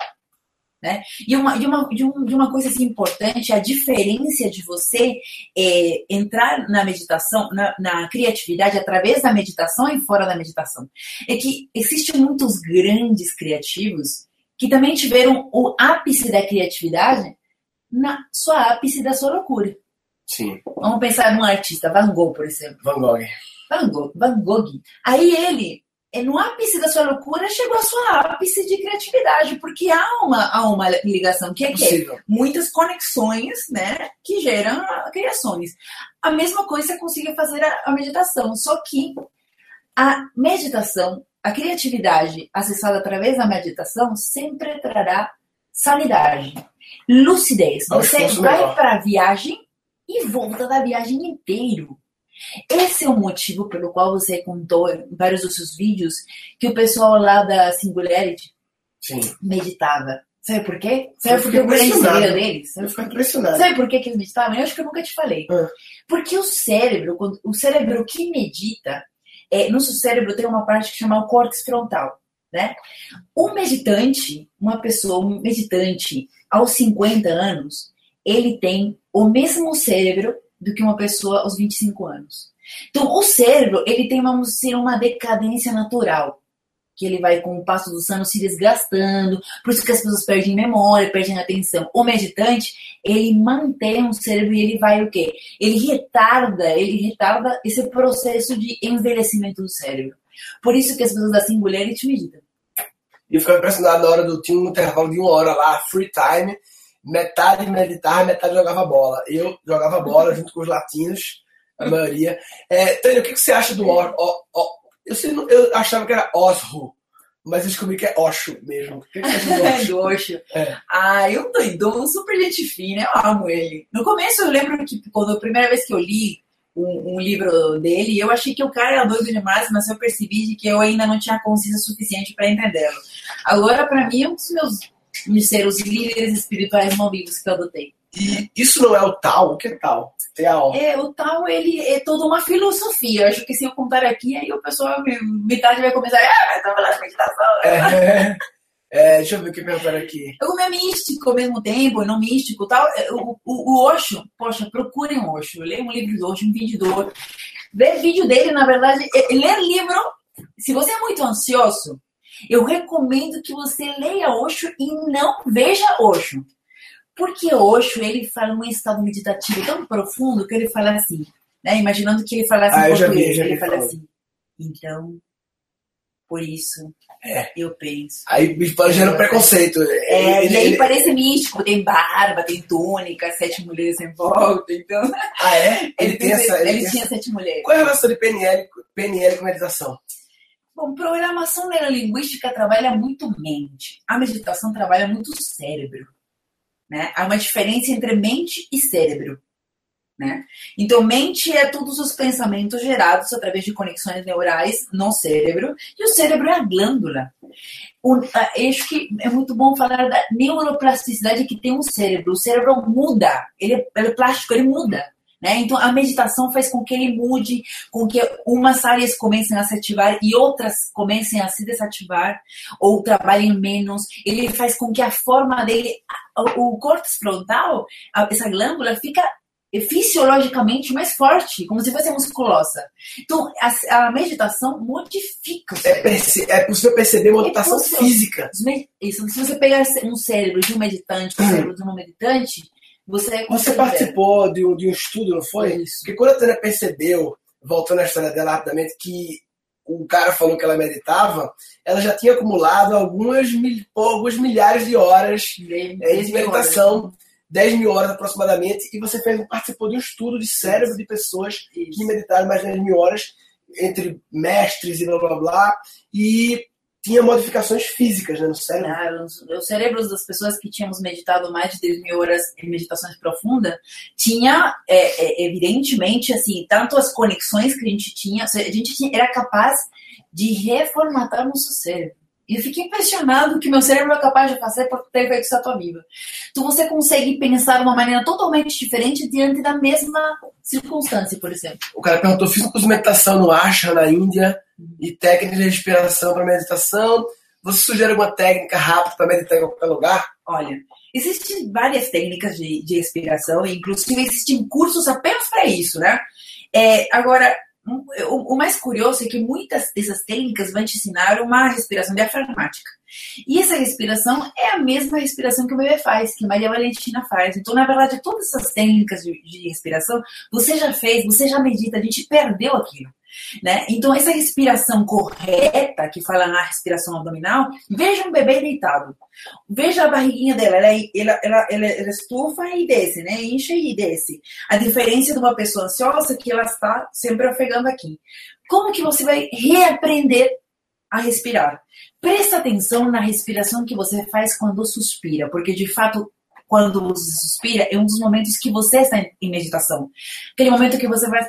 Né? E, uma, e, uma, de, um, de uma coisa assim, importante, a diferença de você é, entrar na meditação, na, na, criatividade através da meditação e fora da meditação, é que existem muitos grandes criativos que também tiveram o ápice da criatividade na sua ápice da sua loucura. Sim. Vamos pensar num artista, Van Gogh, por exemplo. Van Gogh. Van Gogh, Van Gogh. Aí ele, é, no ápice da sua loucura, chegou a sua ápice de criatividade, porque há uma, há uma ligação que é que muitas conexões, né, que geram criações. A mesma coisa você consiga fazer a, a meditação, só que a meditação, a criatividade acessada através da meditação sempre trará sanidade, lucidez. Você vai para a viagem e volta da viagem inteiro. Esse é o motivo pelo qual você contou em vários dos seus vídeos que o pessoal lá da Singularity Sim. meditava. Sabe por quê? Sabe por que grande segredo deles? Eu fico impressionado. Sabe por que, eles meditavam? Eu acho que eu nunca te falei. Ah. Porque o cérebro, o cérebro que medita, é, nosso cérebro tem uma parte que chama o córtex frontal. Né? Um meditante, uma pessoa, um meditante aos 50 anos, ele tem o mesmo cérebro do que uma pessoa aos 25 anos. Então, o cérebro, ele tem, vamos dizer, uma decadência natural. que ele vai com o passo dos anos se desgastando, por isso que as pessoas perdem memória, perdem atenção. O meditante, ele mantém o cérebro e ele vai o quê? Ele retarda, ele retarda esse processo de envelhecimento do cérebro. Por isso que as pessoas assim, mulheres meditam. E eu ficava impressionado na hora do. Tinha um intervalo de uma hora lá, free time, metade meditava, metade jogava bola. Eu jogava bola junto com os latinos, a maioria. É, Tânia, o que, você acha do Or, eu, sei, eu achava que era Osho, mas descobri que é Osho mesmo. O que, você acha do Osho? É. Ah, eu doido, super gente fina, eu amo ele. No começo eu lembro que quando a primeira vez que eu li um, um, livro dele, eu achei que o cara era doido demais, mas eu percebi que eu ainda não tinha consciência suficiente para entendê-lo. Agora, para mim, é um dos meus de ser os líderes espirituais não vivos que eu adotei. E isso não é o tal? O que é tal? Real. É, o tal, ele é toda uma filosofia. Eu acho que se eu contar aqui, aí o pessoal, metade vai começar, ah, falando de meditação. É, é, deixa eu ver o que perguntaram aqui. Como é místico ao mesmo tempo, não místico tal. É, o, o, o Osho, poxa, procurem o Osho. Leia um livro do Osho, um vídeo do Osho. Ver vídeo dele, na verdade, é, ler livro, se você é muito ansioso, eu recomendo que você leia Osho e não veja Osho. Porque Osho, ele fala um estado meditativo tão profundo que ele fala assim, né? Imaginando que ele falasse ah, em português, vi, ele fala assim, então, por isso, é. eu penso. Aí gera um preconceito. É, ele, e aí ele, parece místico, tem barba, tem túnica, sete mulheres em volta, então... Ah, é? Ele, ele tem essa... Ele, ele tinha sete mulheres. Qual é a relação de PNL, PNL com meditação? Bom, programação neurolinguística trabalha muito mente. A meditação trabalha muito cérebro. Né? Há uma diferença entre mente e cérebro. Né? Então, mente é todos os pensamentos gerados através de conexões neurais no cérebro, e o cérebro é a glândula. O, acho que é muito bom falar da neuroplasticidade que tem o cérebro. O cérebro muda, ele ele é plástico, ele muda. Né? Então, a meditação faz com que ele mude, com que umas áreas comecem a se ativar e outras comecem a se desativar ou trabalhem menos. Ele faz com que a forma dele, o córtex frontal, essa glândula, fica fisiologicamente mais forte, como se fosse musculosa. Então, a, a meditação modifica. É, é, possível perceber uma mutação é física. Isso, se você pegar um cérebro de um meditante, um cérebro de um meditante, você, você participou de um, de um estudo, não foi? Isso. Porque quando a Tânia percebeu, voltando à história dela rapidamente, que o cara falou que ela meditava, ela já tinha acumulado algumas, mil, algumas milhares de horas de, é, de meditação. Horas. 10 mil horas aproximadamente, e você fez, participou de um estudo de cérebro de pessoas que meditaram mais de 10 mil horas, entre mestres e blá blá blá, e tinha modificações físicas né, no cérebro. Claro, os, os, cérebros das pessoas que tínhamos meditado mais de 10 mil horas em meditações profundas tinha, é, é, evidentemente, assim, tanto as conexões que a gente tinha, a gente tinha, era capaz de reformatar nosso cérebro. E eu fiquei impressionado que meu cérebro é capaz de fazer por ter viva. Então você consegue pensar de uma maneira totalmente diferente diante da mesma circunstância, por exemplo. O cara perguntou: fiz curso de meditação no Asha, na Índia, e técnica de respiração para meditação. Você sugere alguma técnica rápida para meditar em qualquer lugar? Olha, existem várias técnicas de, de respiração, inclusive existem cursos apenas para isso, né? É, agora, o, mais curioso é que muitas dessas técnicas vão te ensinar uma respiração diafragmática. E essa respiração é a mesma respiração que o bebê faz, que Maria Valentina faz. Então, na verdade, todas essas técnicas de, de respiração, você já fez, você já medita, a gente perdeu aquilo. Né? Então, essa respiração correta, que fala na respiração abdominal, veja um bebê deitado. Veja a barriguinha dela, ela, ela, ela, ela, ela estufa e desce, né? Enche e desce. A diferença de uma pessoa ansiosa é que ela está sempre ofegando aqui. Como que você vai reaprender a respirar? Presta atenção na respiração que você faz quando suspira, porque de fato quando você suspira, é um dos momentos que você está em meditação. Aquele momento que você vai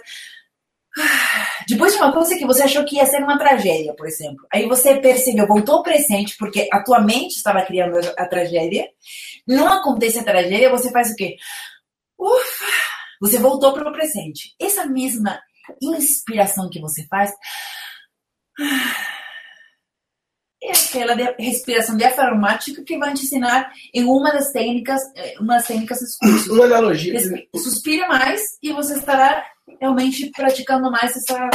depois de uma coisa que você achou que ia ser uma tragédia, por exemplo. Aí você percebeu, voltou ao presente, porque a tua mente estava criando a, tragédia. Não acontece a tragédia, você faz o quê? Ufa! Você voltou para o presente. Essa mesma inspiração que você faz é aquela de respiração diafragmática que vai te ensinar em uma das técnicas, eh, uma das técnicas dos cursos. Uma analogia. Suspira mais e você estará realmente praticando mais essa.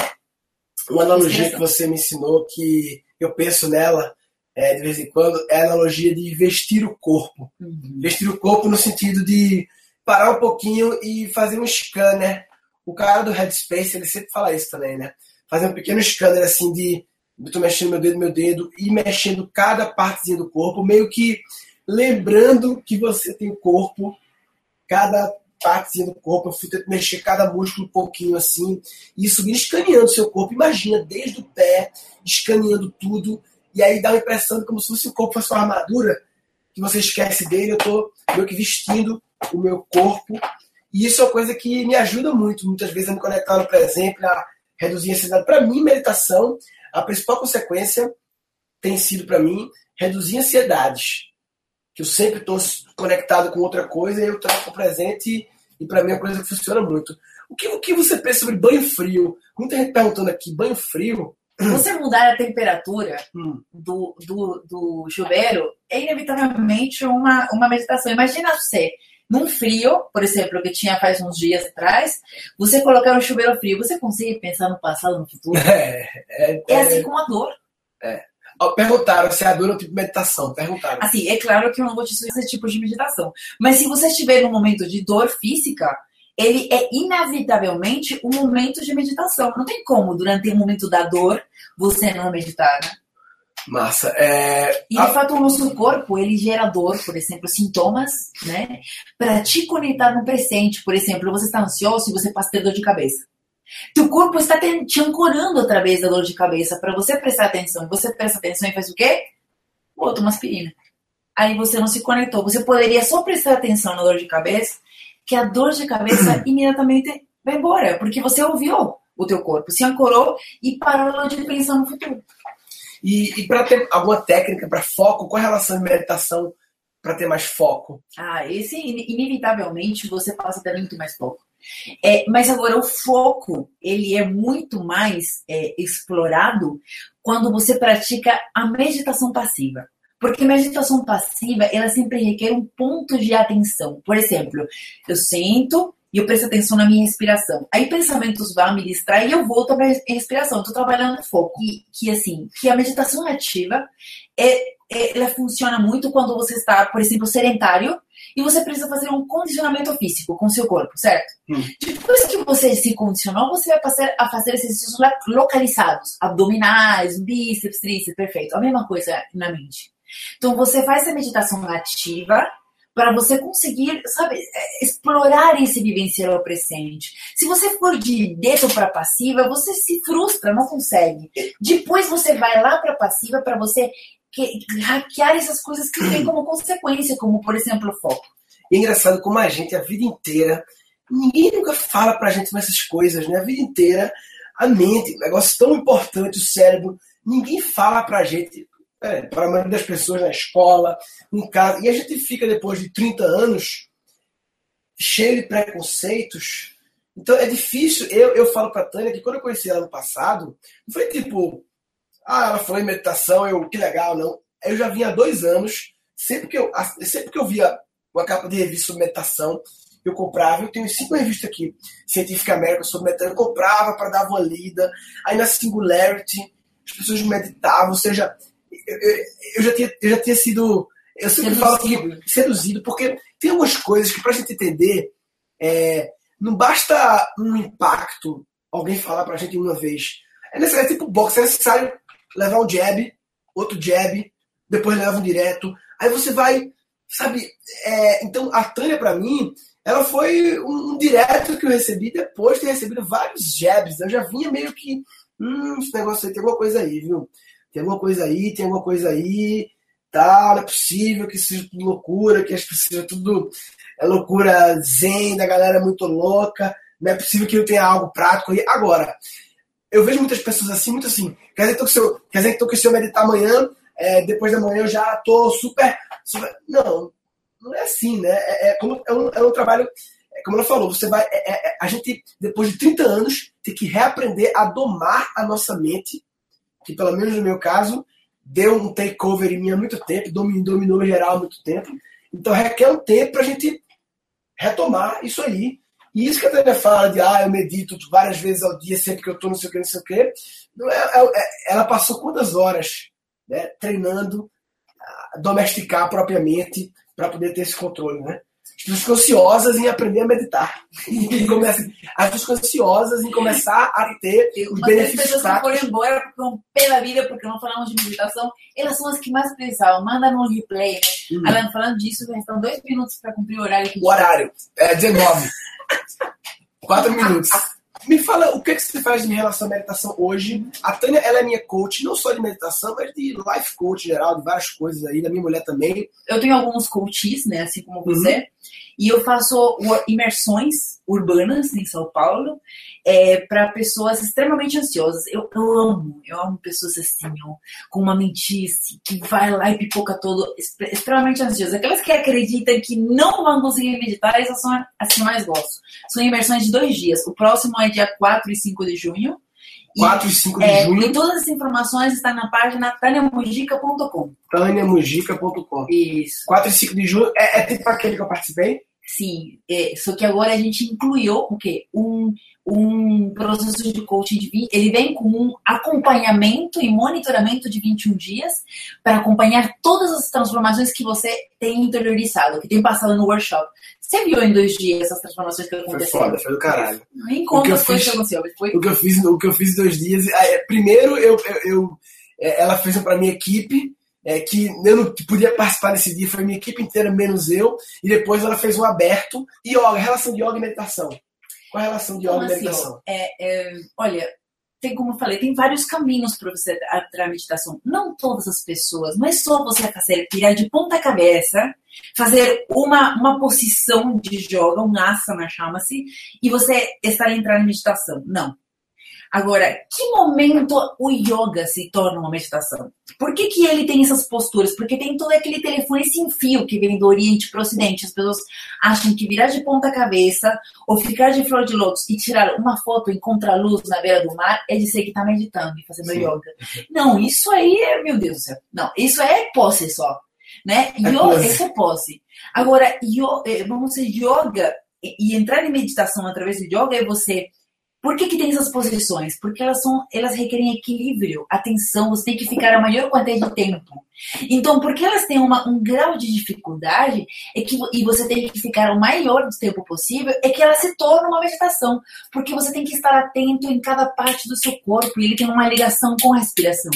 Uma analogia que você me ensinou que eu penso nela é, de vez em quando é a analogia de vestir o corpo. Uhum. Vestir o corpo no sentido de parar um pouquinho e fazer um scanner. O cara do Headspace, ele sempre fala isso também, né? Fazer um pequeno scanner assim de eu tô mexendo meu dedo, meu dedo, e mexendo cada partezinha do corpo, meio que lembrando que você tem o corpo, cada partezinha do corpo, eu fui mexer cada músculo um pouquinho assim, e vem escaneando seu corpo. Imagina, desde o pé, escaneando tudo, e aí dá uma impressão como se fosse o corpo fosse uma armadura, que você esquece dele, eu tô meio que vestindo o meu corpo, e isso é uma coisa que me ajuda muito, muitas vezes, a me conectar no presente, a reduzir a ansiedade. Para mim, meditação a principal consequência tem sido para mim reduzir ansiedades. Que eu sempre estou conectado com outra coisa e eu troco presente e para mim é uma coisa que funciona muito. O que, o que você pensa sobre banho frio? Muita gente perguntando aqui, banho frio. Você mudar a temperatura hum. do, do, do chuveiro é inevitavelmente uma, uma meditação. Imagina você num frio, por exemplo, que tinha faz uns dias atrás, você colocar um chuveiro frio, você consegue pensar no passado, no futuro? É, é, é assim como a dor. É. Perguntaram se a dor é um tipo de meditação. Perguntaram. Assim, é claro que eu não vou te sugerir esse tipo de meditação. Mas se você estiver num momento de dor física, ele é inevitavelmente um momento de meditação. Não tem como, durante o momento da dor, você não meditar. Né? Massa. É... E de fato o nosso corpo, ele gera dor, por exemplo, sintomas, né? Para te conectar no presente. Por exemplo, você está ansioso e você passa a ter dor de cabeça. Teu corpo está te ancorando através da dor de cabeça para você prestar atenção. Você presta atenção e faz o quê? Bota uma aspirina. Aí você não se conectou. Você poderia só prestar atenção na dor de cabeça, que a dor de cabeça imediatamente vai embora, porque você ouviu o teu corpo, se ancorou e parou de pensar no futuro. E, e para ter alguma técnica para foco, qual a relação de meditação para ter mais foco? Ah, esse inevitavelmente você passa ter muito mais foco. É, mas agora o foco ele é muito mais é, explorado quando você pratica a meditação passiva. Porque meditação passiva, ela sempre requer um ponto de atenção. Por exemplo, eu sento, e eu presto atenção na minha respiração. Aí pensamentos vão me distrair e eu volto para a respiração. Estou trabalhando no foco. E que assim, que a meditação ativa é, é, ela funciona muito quando você está, por exemplo, sedentário e você precisa fazer um condicionamento físico com seu corpo, certo? Hum. Depois que você se condicionou, você vai passar a fazer exercícios localizados, abdominais, bíceps, tríceps, perfeito. A mesma coisa na mente. Então você faz a meditação ativa para você conseguir, sabe, é, explorar esse vivenciar o presente. Se você for de dedo para passiva, você se frustra, não consegue. Depois você vai lá para passiva para você hackear essas coisas que vêm como consequência, como por exemplo o foco. É engraçado como a gente, a vida inteira, ninguém nunca fala pra gente essas coisas, né? A vida inteira, a mente, um negócio tão importante, o cérebro, ninguém fala pra gente é, para a maioria das pessoas na escola, em casa. E a gente fica, depois de 30 anos, cheio de preconceitos. Então é difícil. Eu, eu falo para a Tânia que quando eu conheci ela no passado, não foi tipo, ah, ela foi em meditação, eu, que legal, não. Eu já vinha há dois anos, sempre que eu, sempre que eu via uma capa de revista sobre meditação, eu comprava, eu tenho cinco revistas aqui, Científica América sobre meditação, eu comprava para dar uma lida. Aí na Singularity, as pessoas meditavam, ou seja, eu, já tinha, eu já tinha sido. Eu sempre seduzido. falo que seduzido, porque tem algumas coisas que, para a gente entender, é, não basta um impacto, alguém falar para a gente uma vez. É necessário, é tipo boxe, é necessário levar um jab, outro jab, depois leva um direto. Aí você vai, sabe? É, então a Tânia, para mim, ela foi um, um, direto que eu recebi depois de ter recebido vários jabs. Eu já vinha meio que, hum, esse negócio aí tem alguma coisa aí, viu? Tem alguma coisa aí, tem alguma coisa aí, tá, não é possível que seja tudo loucura, que seja tudo é loucura zen, da galera muito louca, não é possível que eu tenha algo prático aí. Agora, eu vejo muitas pessoas assim, muito assim, quer dizer que eu, seu, quer dizer que se eu meditar amanhã, é, depois da manhã eu já tô super, super, Não, não é assim, né? É, é, como, é, um, é um trabalho é como ela falou, você vai. É, é, a gente, depois de 30 anos, tem que reaprender a domar a nossa mente que pelo menos no meu caso, deu um takeover em mim há muito tempo, dominou, dominou geral há muito tempo. Então requer um tempo para a gente retomar isso aí E isso que a Tânia fala de, ah, eu medito várias vezes ao dia, sempre que eu tô não sei o que, não sei o que, não é, é, é, ela passou quantas horas né, treinando, domesticar propriamente, para poder ter esse controle, né? As pessoas ficam ansiosas em aprender a meditar. E começa, as pessoas ficam ansiosas em começar a ter os benefícios pessoas práticos. que foram embora pela vida, porque não falamos de meditação, elas são as que mais precisavam. Manda no replay, né? Hum. Alan, falando disso, restam dois minutos para cumprir o horário que O horário é 19. 4 minutos. Me fala o que, que você faz em relação à meditação hoje. A Tânia, ela é minha coach, não só de meditação, mas de life coach geral, de várias coisas aí, da minha mulher também. eu tenho alguns coaches, né, assim como você, Uhum. E eu faço imersões urbanas em São Paulo para pessoas extremamente ansiosas. Eu, eu amo, eu amo pessoas assim, ó, com uma mentice, que vai lá e pipoca todo, extre- extremamente ansiosas. Aquelas que acreditam que não vão conseguir meditar, essas são as que mais gosto. São imersões de dois dias. O próximo é dia 4 e 5 de junho. E, 4 e 5 de é, junho, e todas as informações estão na página taniamujica.com. taniamujica.com. Isso. 4 e 5 de junho é, é tipo aquele que eu participei? Sim, é, só que agora a gente incluiu o quê? Um, um processo de coaching de 20, ele vem com um acompanhamento e monitoramento de 21 dias para acompanhar todas as transformações que você tem interiorizado, que tem passado no workshop. Você viu em dois dias essas transformações que Foi aconteceram? foda, foi do caralho. Nem conta as coisas que aconteceram, mas foi O que eu fiz, o que eu fiz em dois dias. é, primeiro, eu, eu, eu- é, ela fez para minha equipe, é, que eu não podia participar desse dia, foi minha equipe inteira, menos eu. E depois ela fez um aberto. Yoga, relação de yoga e meditação. Qual a relação de yoga e assim, meditação? ó, é, é, olha, tem como eu falei, tem vários caminhos para você entrar a meditação. Não todas as pessoas, não é só você fazer virar de ponta cabeça, fazer uma, uma posição de yoga, um asana chama-se, e você estar entrando em meditação. Não. Agora, que momento o yoga se torna uma meditação? Por que, que ele tem essas posturas? Porque tem todo aquele telefone sem fio que vem do Oriente para o Ocidente. As pessoas acham que virar de ponta cabeça ou ficar de flor de lótus e tirar uma foto em contraluz na beira do mar é dizer que está meditando e fazendo Sim. yoga. Não, isso aí é, meu Deus do céu. Não, isso é posse só. Né? É Yoga, pose. isso é posse. Agora, yo- eh, vamos dizer, yoga e entrar em meditação através do yoga é você. Por que, que tem essas posições? Porque elas são, elas requerem equilíbrio, atenção, você tem que ficar a maior quantidade de tempo. Então, porque elas têm uma, um grau de dificuldade é que, e você tem que ficar o maior tempo possível, é que ela se torna uma meditação. Porque você tem que estar atento em cada parte do seu corpo e ele tem uma ligação com a respiração.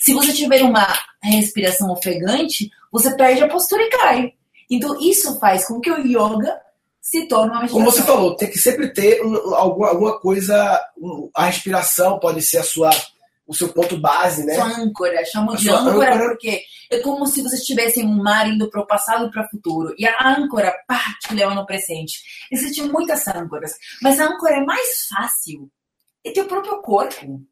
Se você tiver uma respiração ofegante, você perde a postura e cai. Então, isso faz com que o yoga se torne uma meditação. Como você falou, tem que sempre ter um- um- alguma, alguma coisa. um- a respiração pode ser a sua, o seu ponto base, né? Sua âncora, chamam de âncora, âncora. porque é como se você estivesse em um mar indo para o passado e para o futuro. E a âncora, pá, te leva no presente. Existem muitas âncoras, mas a âncora é mais fácil. É teu próprio corpo.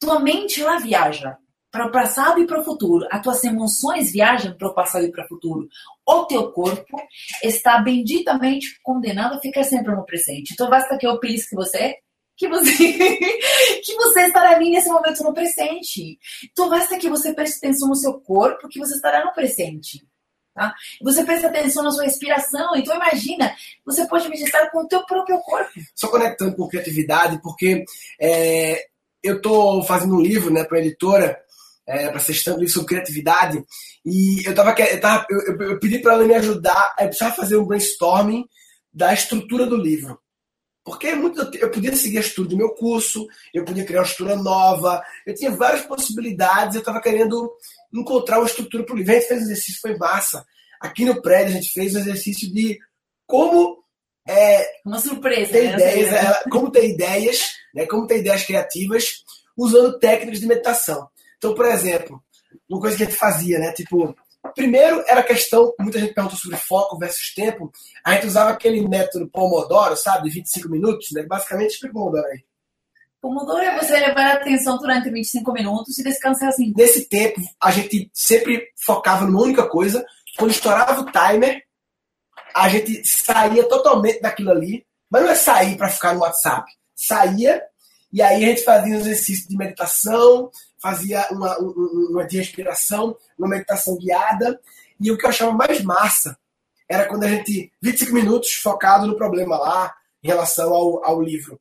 Tua mente, ela viaja para o passado e para o futuro. As tuas emoções viajam para o passado e para o futuro. O teu corpo está benditamente condenado a ficar sempre no presente. Então basta que eu pisque você, que você, que você estará ali nesse momento no presente. Então basta que você preste atenção no seu corpo, que você estará no presente. Tá? Você presta atenção na sua respiração. Então imagina, você pode meditar com o teu próprio corpo. Só conectando com criatividade, porque é, eu estou fazendo um livro né, para a editora, é, para ser livro sobre criatividade, e eu, tava, que- eu, tava- eu- eu- pedi para ela me ajudar, eu precisava fazer um brainstorming da estrutura do livro. Porque é muito, eu podia seguir a estrutura do meu curso, eu podia criar uma estrutura nova, eu tinha várias possibilidades, eu estava querendo encontrar uma estrutura para o livro. A gente fez um exercício, foi massa. Aqui no prédio a gente fez um exercício de como é, Uma surpresa. ter né? ideias, ela- como ter ideias, né, como ter ideias criativas usando técnicas de meditação. Então, por exemplo, uma coisa que a gente fazia, né, tipo, primeiro era a questão, muita gente perguntou sobre foco versus tempo, a gente usava aquele método Pomodoro, sabe, de 25 minutos, né, basicamente, explica o Pomodoro aí. Pomodoro é você levar a atenção durante 25 minutos e descansar assim. Nesse tempo, a gente sempre focava numa única coisa, quando estourava o timer, a gente saía totalmente daquilo ali, mas não é sair para ficar no WhatsApp, saía e aí a gente fazia um exercício de meditação, fazia uma, um- um- uma de respiração, uma meditação guiada, e o que eu achava mais massa era quando a gente, 25 minutos focado no problema lá, em relação ao, ao livro.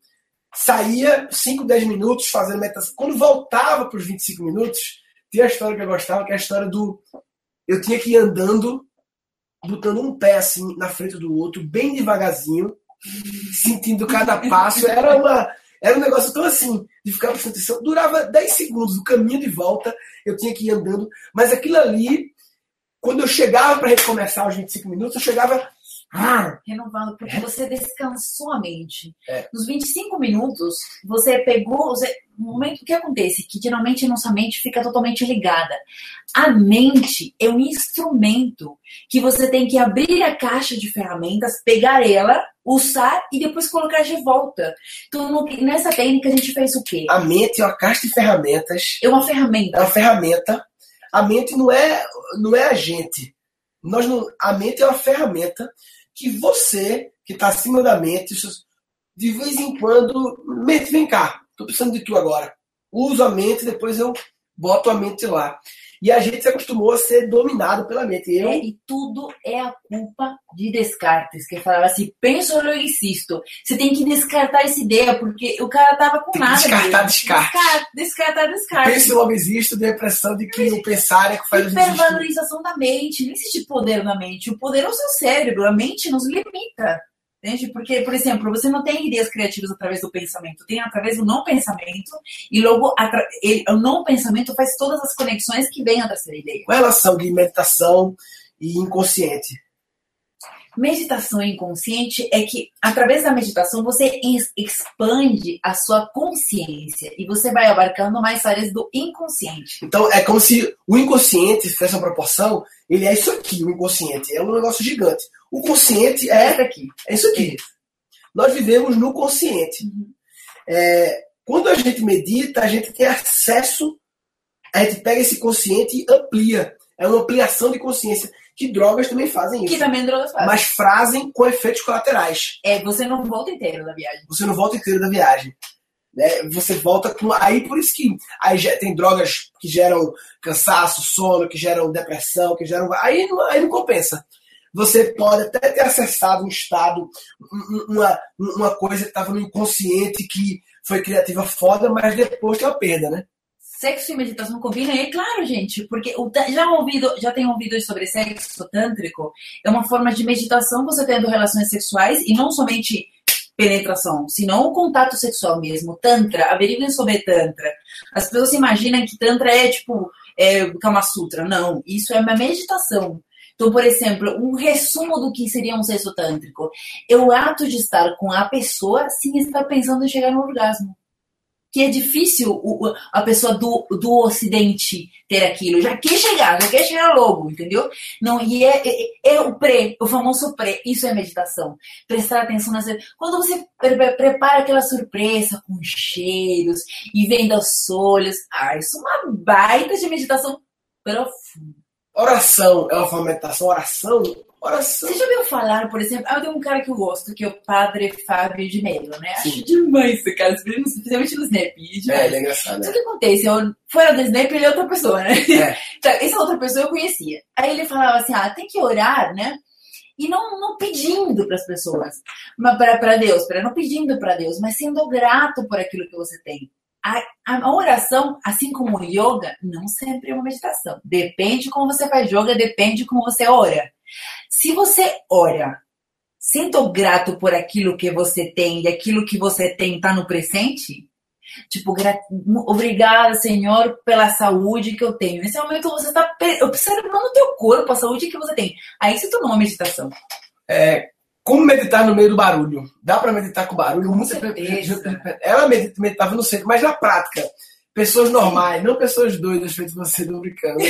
Saía 5, 10 minutos fazendo meditação. Quando voltava para os 25 minutos, tinha a história que eu gostava, que é a história do. Eu tinha que ir andando, botando um pé assim na frente do outro, bem devagarzinho, sentindo cada passo. Era uma. Era um negócio tão assim, de ficar prestando atenção. Durava 10 segundos, o caminho de volta, eu tinha que ir andando. Mas aquilo ali, quando eu chegava para recomeçar os 25 minutos, eu chegava renovando, porque você descansou a mente. É. Nos 25 minutos, você pegou. Você, no momento que acontece? Que geralmente nossa mente fica totalmente ligada. A mente é um instrumento que você tem que abrir a caixa de ferramentas, pegar ela, usar e depois colocar de volta. Então, no, nessa técnica, a gente fez o quê? A mente é uma caixa de ferramentas. É uma ferramenta. É uma ferramenta. A mente não é, não é a gente. Nós não, a mente é uma ferramenta que você, que está acima da mente, de vez em quando, mente, vem cá, estou precisando de tu agora. Uso a mente, depois eu boto a mente lá. E a gente se acostumou a ser dominado pela mente. Eu... É, e tudo é a culpa de Descartes, que falava assim, penso, eu insisto. Você tem que descartar essa ideia, porque o cara tava com tem nada. Descartar Descartes. Descartar, descartar Descartes. Penso, logo existo, de impressão de que o pensar é que faz a. Hipervalorização da mente. Não existe poder na mente. O poder é o seu cérebro. A mente nos limita. Entende? Porque, por exemplo, você não tem ideias criativas através do pensamento, tem através do não pensamento, e logo ele, o não pensamento faz todas as conexões que vêm a terceira ideia. A relação de meditação e inconsciente? Meditação inconsciente é que, através da meditação, você expande a sua consciência e você vai abarcando mais áreas do inconsciente. Então, é como se o inconsciente, se essa proporção, ele é isso aqui, o inconsciente. É um negócio gigante. O consciente é, isso aqui. É isso aqui. Nós vivemos no consciente. Uhum. É, quando a gente medita, a gente tem acesso, a gente pega esse consciente e amplia. É uma ampliação de consciência. Que drogas também fazem isso. Que também drogas fazem. Mas fazem com efeitos colaterais. É, você não volta inteiro da viagem. Você não volta inteiro da viagem. Né? Você volta com. Aí por isso que aí tem drogas que geram cansaço, sono, que geram depressão, que geram. Aí não, aí não compensa. Você pode até ter acessado um estado, uma, uma coisa que estava no inconsciente que foi criativa foda, mas depois tem uma perda, né? Sexo e meditação combinam? É claro, gente, porque já ouvido, já tem ouvido sobre sexo tântrico, é uma forma de meditação você tendo relações sexuais e não somente penetração, senão o contato sexual mesmo. Tantra, averiguem sobre Tantra. As pessoas imaginam que Tantra é tipo é, Kama Sutra. Não, isso é uma meditação. Então, por exemplo, um resumo do que seria um sexo tântrico é o ato de estar com a pessoa sem estar pensando em chegar no orgasmo que é difícil a pessoa do, do Ocidente ter aquilo. Já quer chegar, já quer chegar logo, entendeu? Não, e é, é, é o pré, o famoso pré. Isso é meditação. Prestar atenção nas. Quando você pre prepara aquela surpresa com cheiros e vendo aos olhos, ah, isso é uma baita de meditação profunda. Oração é uma meditação. Oração Oração. Você já ouviu falar, por exemplo, ah, tem um cara que eu gosto, que é o Padre Fábio de Mello, né? Sim. Acho demais esse cara, especialmente no Snap. É, ele é engraçado. Então, o que acontece? Eu, fora do Snap, ele é outra pessoa, né? É. Então, essa outra pessoa eu conhecia. Aí ele falava assim, ah, tem que orar, né? E não, não pedindo para as pessoas, para Deus, para não pedindo para Deus, mas sendo grato por aquilo que você tem. A, a, oração, assim como o yoga, não sempre é uma meditação. Depende como você faz yoga, depende como você ora. Se você ora, sendo grato por aquilo que você tem e aquilo que você tem está no presente, tipo, obrigada, Senhor, pela saúde que eu tenho. Nesse momento você está observando o teu corpo, a saúde que você tem. Aí se tornou uma meditação. É, como meditar no meio do barulho? Dá para meditar com barulho? Com Ela meditava no centro, mas na prática pessoas normais, não pessoas doidas feitas você do brincando.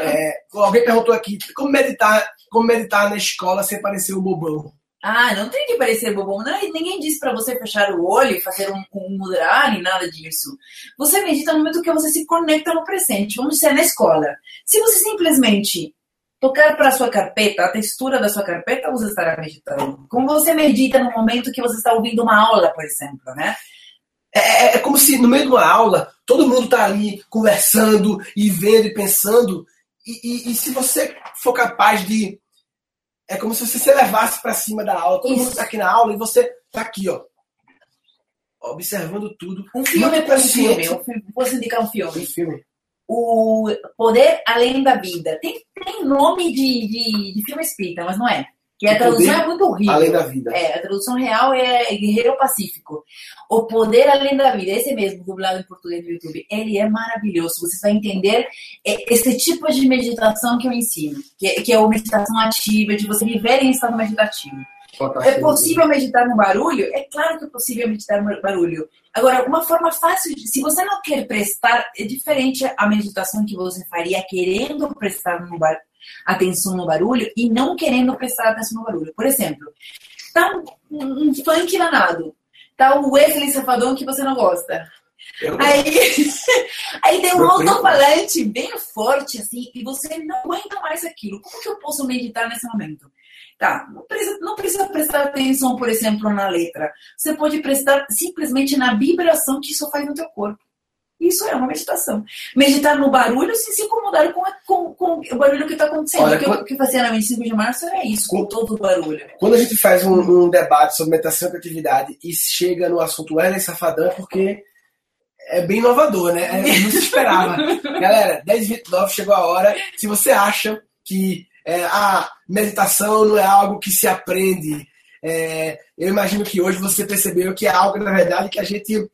É, alguém perguntou aqui como meditar, como meditar na escola sem parecer um bobão. Ah, não tem que parecer bobão. Não, ninguém disse para você fechar o olho fazer um, um mudar nem nada disso. Você medita no momento que você se conecta no presente. Vamos dizer, na escola. Se você simplesmente tocar para a sua carpeta, a textura da sua carpeta, você estará meditando. Como você medita no momento que você está ouvindo uma aula, por exemplo, né? É, é, é, como se no meio de uma aula todo mundo está ali conversando e vendo e pensando. E, e, e, se você for capaz de. É como se você se levasse para cima da aula. Todo Isso. mundo está aqui na aula e você tá aqui, ó. Observando tudo. Um filme para. Um filme. Posso indicar um filme? Um filme. O Poder Além da Vida. Tem, tem nome de, de, de filme espírita, mas não é. Que a tradução é muito horrível. Além da vida. É, a tradução real é Guerreiro Pacífico. O Poder Além da Vida, esse mesmo, dublado em português no YouTube, ele é maravilhoso. Você vai entender é, esse tipo de meditação que eu ensino, que, é- que é a meditação ativa, de você viver em estado meditativo. É possível meditar no barulho? É claro que é possível meditar no barulho. Agora, uma forma fácil, de, se você não quer prestar, é diferente a meditação que você faria querendo prestar no bar, atenção no barulho e não querendo prestar atenção no barulho. Por exemplo, tá um, um funk danado, tá o Wesley Safadão que você não gosta. Eu- Aí, aí tem um alto-falante bem forte, assim, e você não aguenta mais aquilo. Como que eu posso meditar nesse momento? Tá, não precisa, não precisa prestar atenção, por exemplo, na letra. Você pode prestar simplesmente na vibração que isso faz no teu corpo. Isso é uma meditação. Meditar no barulho sem se incomodar com, a- com, com o barulho que está acontecendo. Olha, o que, eu- fazia na 25 de março era isso, com todo o barulho. Quando a gente faz um, um debate sobre meditação e criatividade e chega no assunto Wesley Safadão, é porque é bem inovador, né? É, não se esperava. Galera, 10h29 chegou a hora. Se você acha que é, a meditação não é algo que se aprende, é, eu imagino que hoje você percebeu que é algo, na verdade, que a gente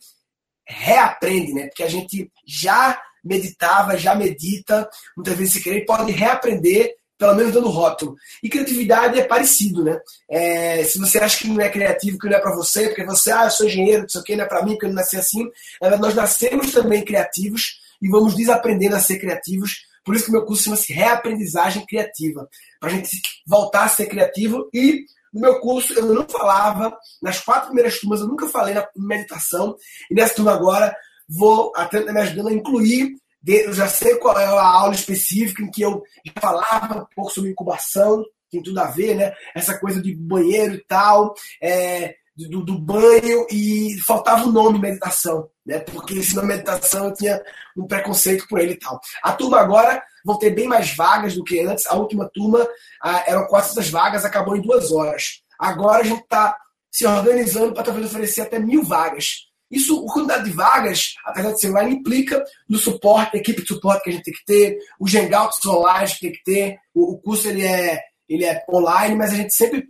reaprende, né? Porque a gente já meditava, já medita, muitas vezes se querer, pode reaprender, pelo menos dando rótulo. E criatividade é parecido, né? É, se você acha que não é criativo, que não é para você, porque você, ah, eu sou engenheiro, não sei o que, não é para mim, porque eu não nasci assim. Verdade, nós nascemos também criativos e vamos desaprendendo a ser criativos. Por isso que meu curso chama-se Reaprendizagem Criativa. Para a gente voltar a ser criativo. E no meu curso eu não falava, nas quatro primeiras turmas eu nunca falei na meditação. E nessa turma agora, vou até me ajudando a incluir eu já sei qual é a aula específica em que eu falava um pouco sobre incubação, tem tudo a ver, né? Essa coisa de banheiro e tal, é, do, do banho, e faltava o nome meditação, né? Porque esse nome meditação eu tinha um preconceito por ele e tal. A turma agora vão ter bem mais vagas do que antes. A última turma ah, eram 400 vagas, acabou em duas horas. Agora a gente está se organizando para talvez oferecer até mil vagas. Isso, a quantidade de vagas, apesar de ser online, implica no suporte, a equipe de suporte que a gente tem que ter, os hangouts online que tem que ter. O, o curso ele é, ele é online, mas a gente sempre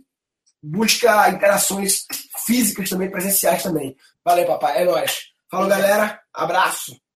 busca interações físicas também, presenciais também. Valeu, papai. É nóis. Falou, galera. Abraço.